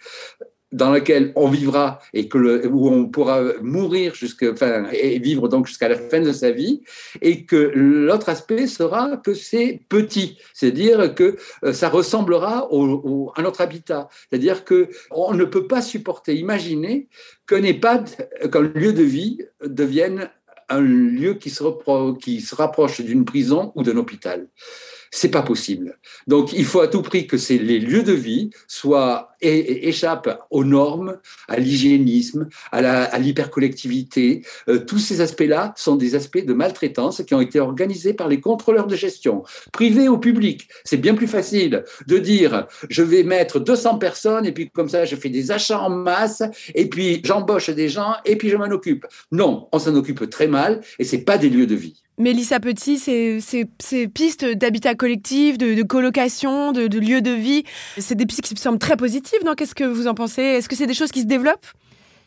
dans lequel on vivra et que où on pourra mourir jusqu'à, enfin, et vivre donc jusqu'à la fin de sa vie, et que l'autre aspect sera que c'est petit, c'est-à-dire que euh, ça ressemblera au, à notre habitat, c'est-à-dire que on ne peut pas supporter, imaginer qu'un EHPAD, qu'un lieu de vie devienne un lieu qui se rapproche d'une prison ou d'un hôpital c'est pas possible. Donc, il faut à tout prix que ces, les lieux de vie soient et, échappent aux normes, à l'hygiénisme, à l'hypercollectivité. Euh, tous ces aspects-là sont des aspects de maltraitance qui ont été organisés par les contrôleurs de gestion, privés ou publics. C'est bien plus facile de dire je vais mettre 200 personnes et puis comme ça je fais des achats en masse et puis j'embauche des gens et puis je m'en occupe. Non, on s'en occupe très mal et c'est pas des lieux de vie. Mélissa Petit, ces, pistes d'habitat collectif, de, colocation, de, lieux de vie, c'est des pistes qui me semblent très positives, Qu'est-ce que vous en pensez? Est-ce que c'est des choses qui se développent?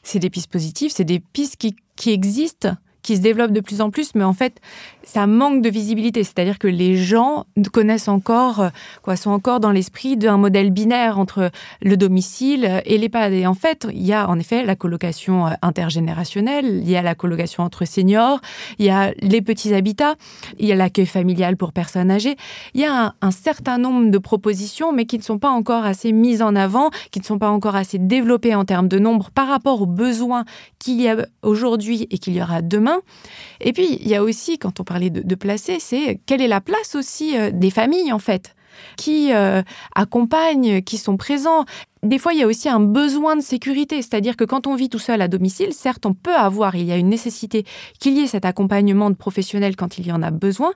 C'est des pistes positives, c'est des pistes qui existent qui se développe de plus en plus, mais en fait, ça manque de visibilité. C'est-à-dire que les gens connaissent encore, euh, sont encore dans l'esprit d'un modèle binaire entre le domicile et l'EHPAD. Et en fait, il y a en effet la colocation euh, intergénérationnelle, il y a la colocation entre seniors, il y a les petits habitats, il y a l'accueil familial pour personnes âgées. Il y a un certain nombre de propositions, mais qui ne sont pas encore assez mises en avant, qui ne sont pas encore assez développées en termes de nombre par rapport aux besoins qu'il y a aujourd'hui et qu'il y aura demain. Et puis, il y a aussi, quand on parlait de, placer, c'est quelle est la place aussi euh, des familles, en fait qui euh, accompagnent, qui sont présents. Des fois, il y a aussi un besoin de sécurité, c'est-à-dire que quand on vit tout seul à domicile, certes, on peut avoir, il y a une nécessité qu'il y ait cet accompagnement de professionnels quand il y en a besoin,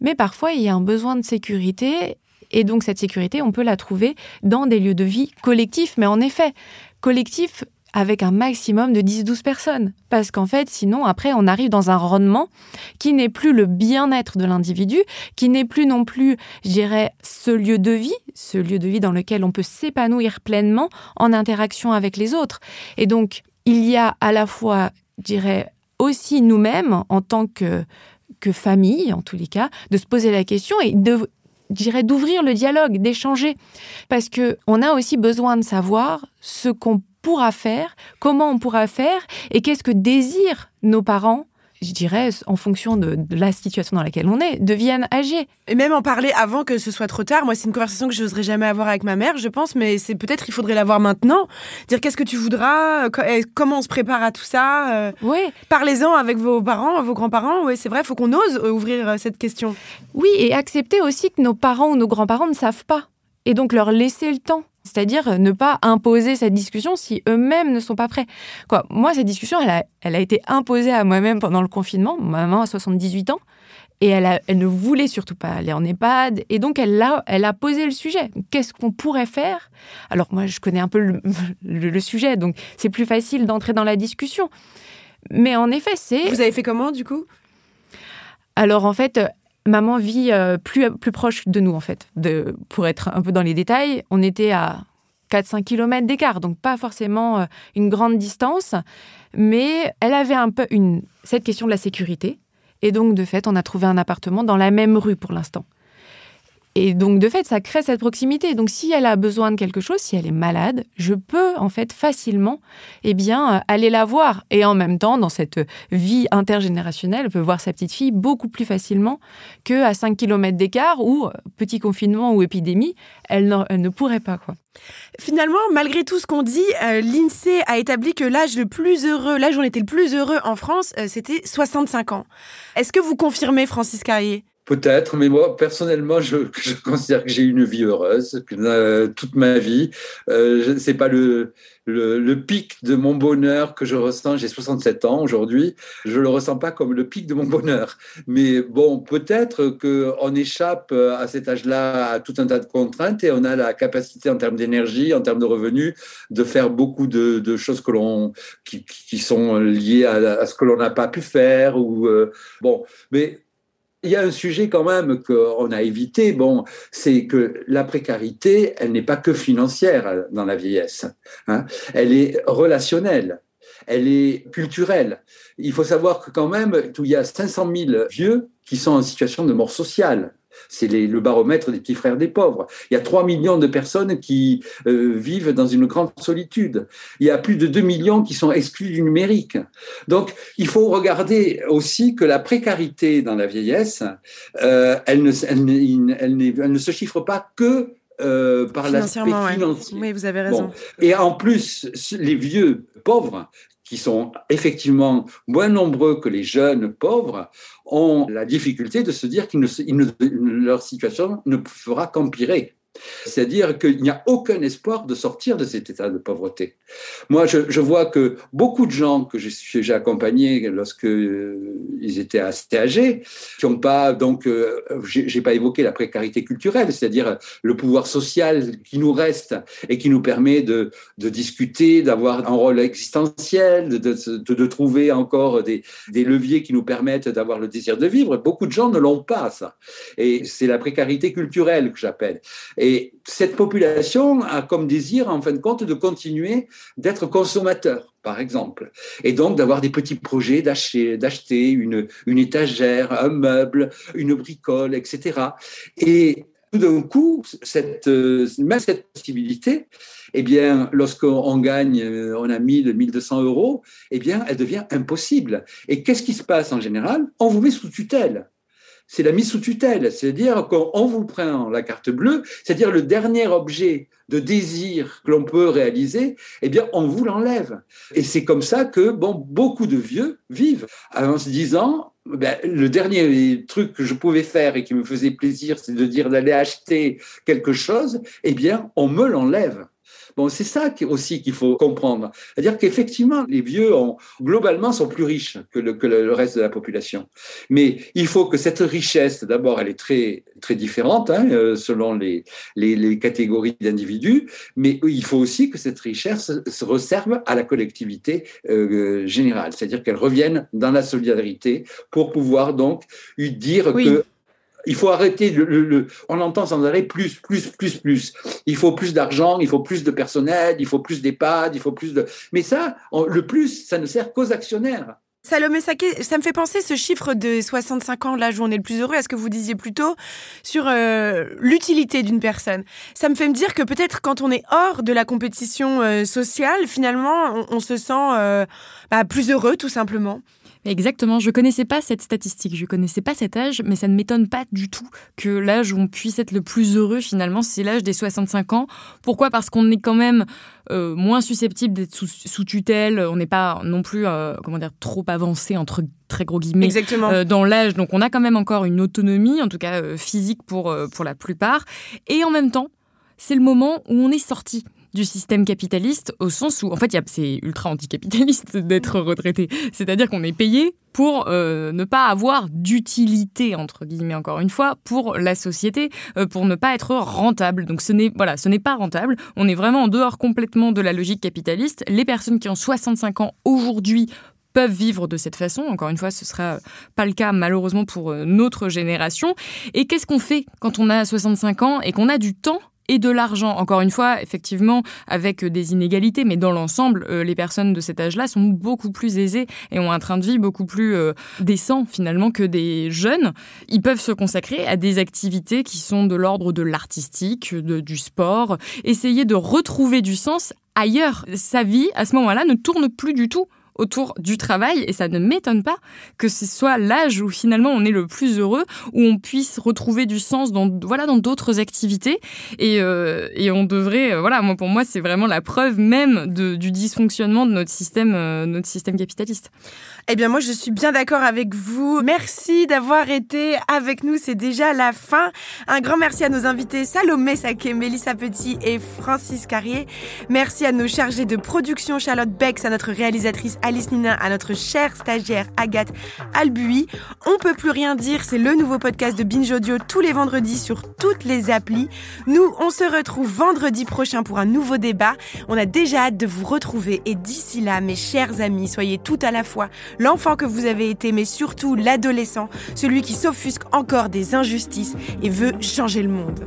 mais parfois, il y a un besoin de sécurité, et donc cette sécurité, on peut la trouver dans des lieux de vie collectifs, mais en effet, collectifs avec un maximum de 10-12 personnes. Parce qu'en fait, sinon, après, on arrive dans un rendement qui n'est plus le bien-être de l'individu, qui n'est plus non plus, je dirais, ce lieu de vie, ce lieu de vie dans lequel on peut s'épanouir pleinement en interaction avec les autres. Et donc, il y a à la fois, je dirais, aussi nous-mêmes, en tant que, que famille, en tous les cas, de se poser la question et de dirais d'ouvrir le dialogue, d'échanger parce que on a aussi besoin de savoir ce qu'on pourra faire, comment on pourra faire et qu'est-ce que désirent nos parents je dirais, en fonction de, la situation dans laquelle on est, deviennent âgés. Et même en parler avant que ce soit trop tard. Moi, c'est une conversation que je n'oserais jamais avoir avec ma mère, je pense, mais c'est peut-être il faudrait l'avoir maintenant. Dire qu'est-ce que tu voudras, comment on se prépare à tout ça? Euh, oui. Parlez-en avec vos parents, vos grands-parents. Oui, c'est vrai, il faut qu'on ose ouvrir euh, cette question. Oui, et accepter aussi que nos parents ou nos grands-parents ne savent pas. Et donc leur laisser le temps. C'est-à-dire ne pas imposer cette discussion si eux-mêmes ne sont pas prêts. Quoi, moi, cette discussion, elle a, elle a été imposée à moi-même pendant le confinement. Ma maman a 78 ans et elle, elle ne voulait surtout pas aller en EHPAD. Et donc, elle a, elle a posé le sujet. Qu'est-ce qu'on pourrait faire? Alors, moi, je connais un peu (laughs) le, le sujet, donc c'est plus facile d'entrer dans la discussion. Mais en effet, c'est... Vous avez fait comment, du coup? Alors en fait, maman vit euh, plus, plus proche de nous, en fait. Pour être un peu dans les détails, on était à 4-5 km d'écart, donc pas forcément euh, une grande distance, mais elle avait un peu cette question de la sécurité. Et donc, de fait, on a trouvé un appartement dans la même rue pour l'instant. Et donc, de fait, ça crée cette proximité. Donc, si elle a besoin de quelque chose, si elle est malade, je peux, en fait, facilement, eh bien, euh, aller la voir. Et en même temps, dans cette vie intergénérationnelle, elle peut voir sa petite fille beaucoup plus facilement qu'à 5 km d'écart ou, euh, petit confinement ou épidémie, elle, ne pourrait pas, quoi. Finalement, malgré tout ce qu'on dit, euh, l'INSEE a établi que l'âge le plus heureux, l'âge où on était le plus heureux en France, c'était 65 ans. Est-ce que vous confirmez, Francis Carrier? Peut-être, mais moi, personnellement, je, (laughs) je considère que j'ai une vie heureuse, euh, toute ma vie. Euh, c'est pas le, le, le, pic de mon bonheur que je ressens. J'ai 67 ans aujourd'hui. Je le ressens pas comme le pic de mon (laughs) bonheur. Mais bon, peut-être qu'on échappe à cet âge-là à tout un tas de contraintes et on a la capacité en termes d'énergie, en termes de revenus, de faire beaucoup de, de choses que l'on, qui, qui, sont liées à, à ce que l'on n'a pas pu faire. Ou, euh, bon, mais il y a un sujet quand même qu'on a évité, bon, c'est que la précarité, elle n'est pas que financière dans la vieillesse. Hein. Elle est relationnelle, elle est culturelle. Il faut savoir que quand même, il y a 500 000 vieux qui sont en situation de mort sociale. C'est le baromètre des petits frères des pauvres. Il y a 3 millions de personnes qui euh, vivent dans une grande solitude. Il y a plus de 2 millions qui sont exclus du numérique. Donc, il faut regarder aussi que la précarité dans la vieillesse, euh, elle, ne, elle, ne, se chiffre pas que euh, par l'aspect financier. Oui, vous avez raison. Et en plus, les vieux pauvres qui sont effectivement moins nombreux que les jeunes pauvres, ont la difficulté de se dire que leur situation ne fera qu'empirer. C'est-à-dire qu'il n'y a aucun espoir de sortir de cet état de pauvreté. Moi, je, vois que beaucoup de gens que j'ai accompagnés lorsque euh, ils étaient assez âgés, qui n'ont pas, donc, euh, j'ai pas évoqué la précarité culturelle, c'est-à-dire le pouvoir social qui nous reste et qui nous permet de, discuter, d'avoir un rôle existentiel, de trouver encore des, des, leviers qui nous permettent d'avoir le désir de vivre. Beaucoup de gens ne l'ont pas, ça. Et c'est la précarité culturelle que j'appelle. Et cette population a comme désir, en fin de compte, de continuer d'être consommateur, par exemple. Et donc d'avoir des petits projets d'acheter, une, une étagère, un meuble, une bricole, etc. Et tout d'un coup, cette, même cette possibilité, eh bien, lorsqu'on gagne, on a 1000, 1200 euros, eh bien, elle devient impossible. Et qu'est-ce qui se passe en général? On vous met sous tutelle c'est la mise sous tutelle, c'est-à-dire qu'on vous prend la carte bleue, c'est-à-dire le dernier objet de désir que l'on peut réaliser, eh bien, on vous l'enlève. Et c'est comme ça que, bon, beaucoup de vieux vivent en se disant, ben, le dernier truc que je pouvais faire et qui me faisait plaisir, c'est de dire d'aller acheter quelque chose, eh bien, on me l'enlève. Bon, c'est ça aussi qu'il faut comprendre. C'est-à-dire qu'effectivement, les vieux, ont, globalement, sont plus riches que le, que le, reste de la population. Mais il faut que cette richesse, d'abord, elle est très, très différente hein, euh, selon les, les, les catégories d'individus, mais il faut aussi que cette richesse se reserve à la collectivité euh, générale, c'est-à-dire qu'elle revienne dans la solidarité pour pouvoir donc dire que il faut arrêter le, on entend sans arrêt plus, plus, plus, plus. Il faut plus d'argent, il faut plus de personnel, il faut plus d'EHPAD, il faut plus de. Mais ça, le plus, ça ne sert qu'aux actionnaires. Salomé Saké, ça me fait penser ce chiffre de 65 ans, l'âge où on est le plus heureux, à ce que vous disiez plus tôt, sur euh, l'utilité d'une personne. Ça me fait me dire que peut-être quand on est hors de la compétition euh, sociale, finalement, on, se sent euh, bah, plus heureux, tout simplement. Exactement, je connaissais pas cette statistique, je connaissais pas cet âge, mais ça ne m'étonne pas du tout que l'âge où on puisse être le plus heureux finalement, c'est l'âge des 65 ans. Pourquoi? Parce qu'on est quand même euh, moins susceptible d'être sous, tutelle, on n'est pas non plus euh, comment dire trop avancé entre très gros guillemets euh, dans l'âge, donc on a quand même encore une autonomie, en tout cas physique pour pour la plupart, et en même temps, c'est le moment où on est sorti du système capitaliste au sens où, en fait, c'est ultra anticapitaliste (laughs) d'être retraité. C'est-à-dire qu'on est payé pour euh, ne pas avoir d'utilité entre guillemets encore une fois pour la société euh, pour ne pas être rentable donc ce n'est voilà ce n'est pas rentable on est vraiment en dehors complètement de la logique capitaliste les personnes qui ont 65 ans aujourd'hui peuvent vivre de cette façon. Encore une fois, ce sera pas le cas malheureusement pour euh, notre génération. Et qu'est-ce qu'on fait quand on a 65 ans et qu'on a du temps et de l'argent. Encore une fois, effectivement, avec des inégalités, mais dans l'ensemble, euh, les personnes de cet âge-là sont beaucoup plus aisées et ont un train de vie beaucoup plus euh, décent finalement que des jeunes. Ils peuvent se consacrer à des activités qui sont de l'ordre de l'artistique, du sport, essayer de retrouver du sens ailleurs. Sa vie, à ce moment-là, ne tourne plus du tout autour du travail et ça ne m'étonne pas que ce soit l'âge où finalement on est le plus heureux, où on puisse retrouver du sens dans voilà dans d'autres activités et, euh, et on devrait euh, voilà moi pour moi c'est vraiment la preuve même de, du dysfonctionnement de notre système euh, notre système capitaliste. Eh bien moi je suis bien d'accord avec vous. Merci d'avoir été avec nous, c'est déjà la fin. Un grand merci à nos invités Salomé Saké, Mélissa Petit et Francis Carrier. Merci à nos chargés de production Charlotte Bex, à notre réalisatrice Alice Nina, à notre chère stagiaire Agathe Albui. On peut plus rien dire, c'est le nouveau podcast de Binge Audio tous les vendredis sur toutes les applis. Nous, on se retrouve vendredi prochain pour un nouveau débat. On a déjà hâte de vous retrouver et d'ici là, mes chers amis, soyez tout à la fois l'enfant que vous avez été, mais surtout l'adolescent, celui qui s'offusque encore des injustices et veut changer le monde.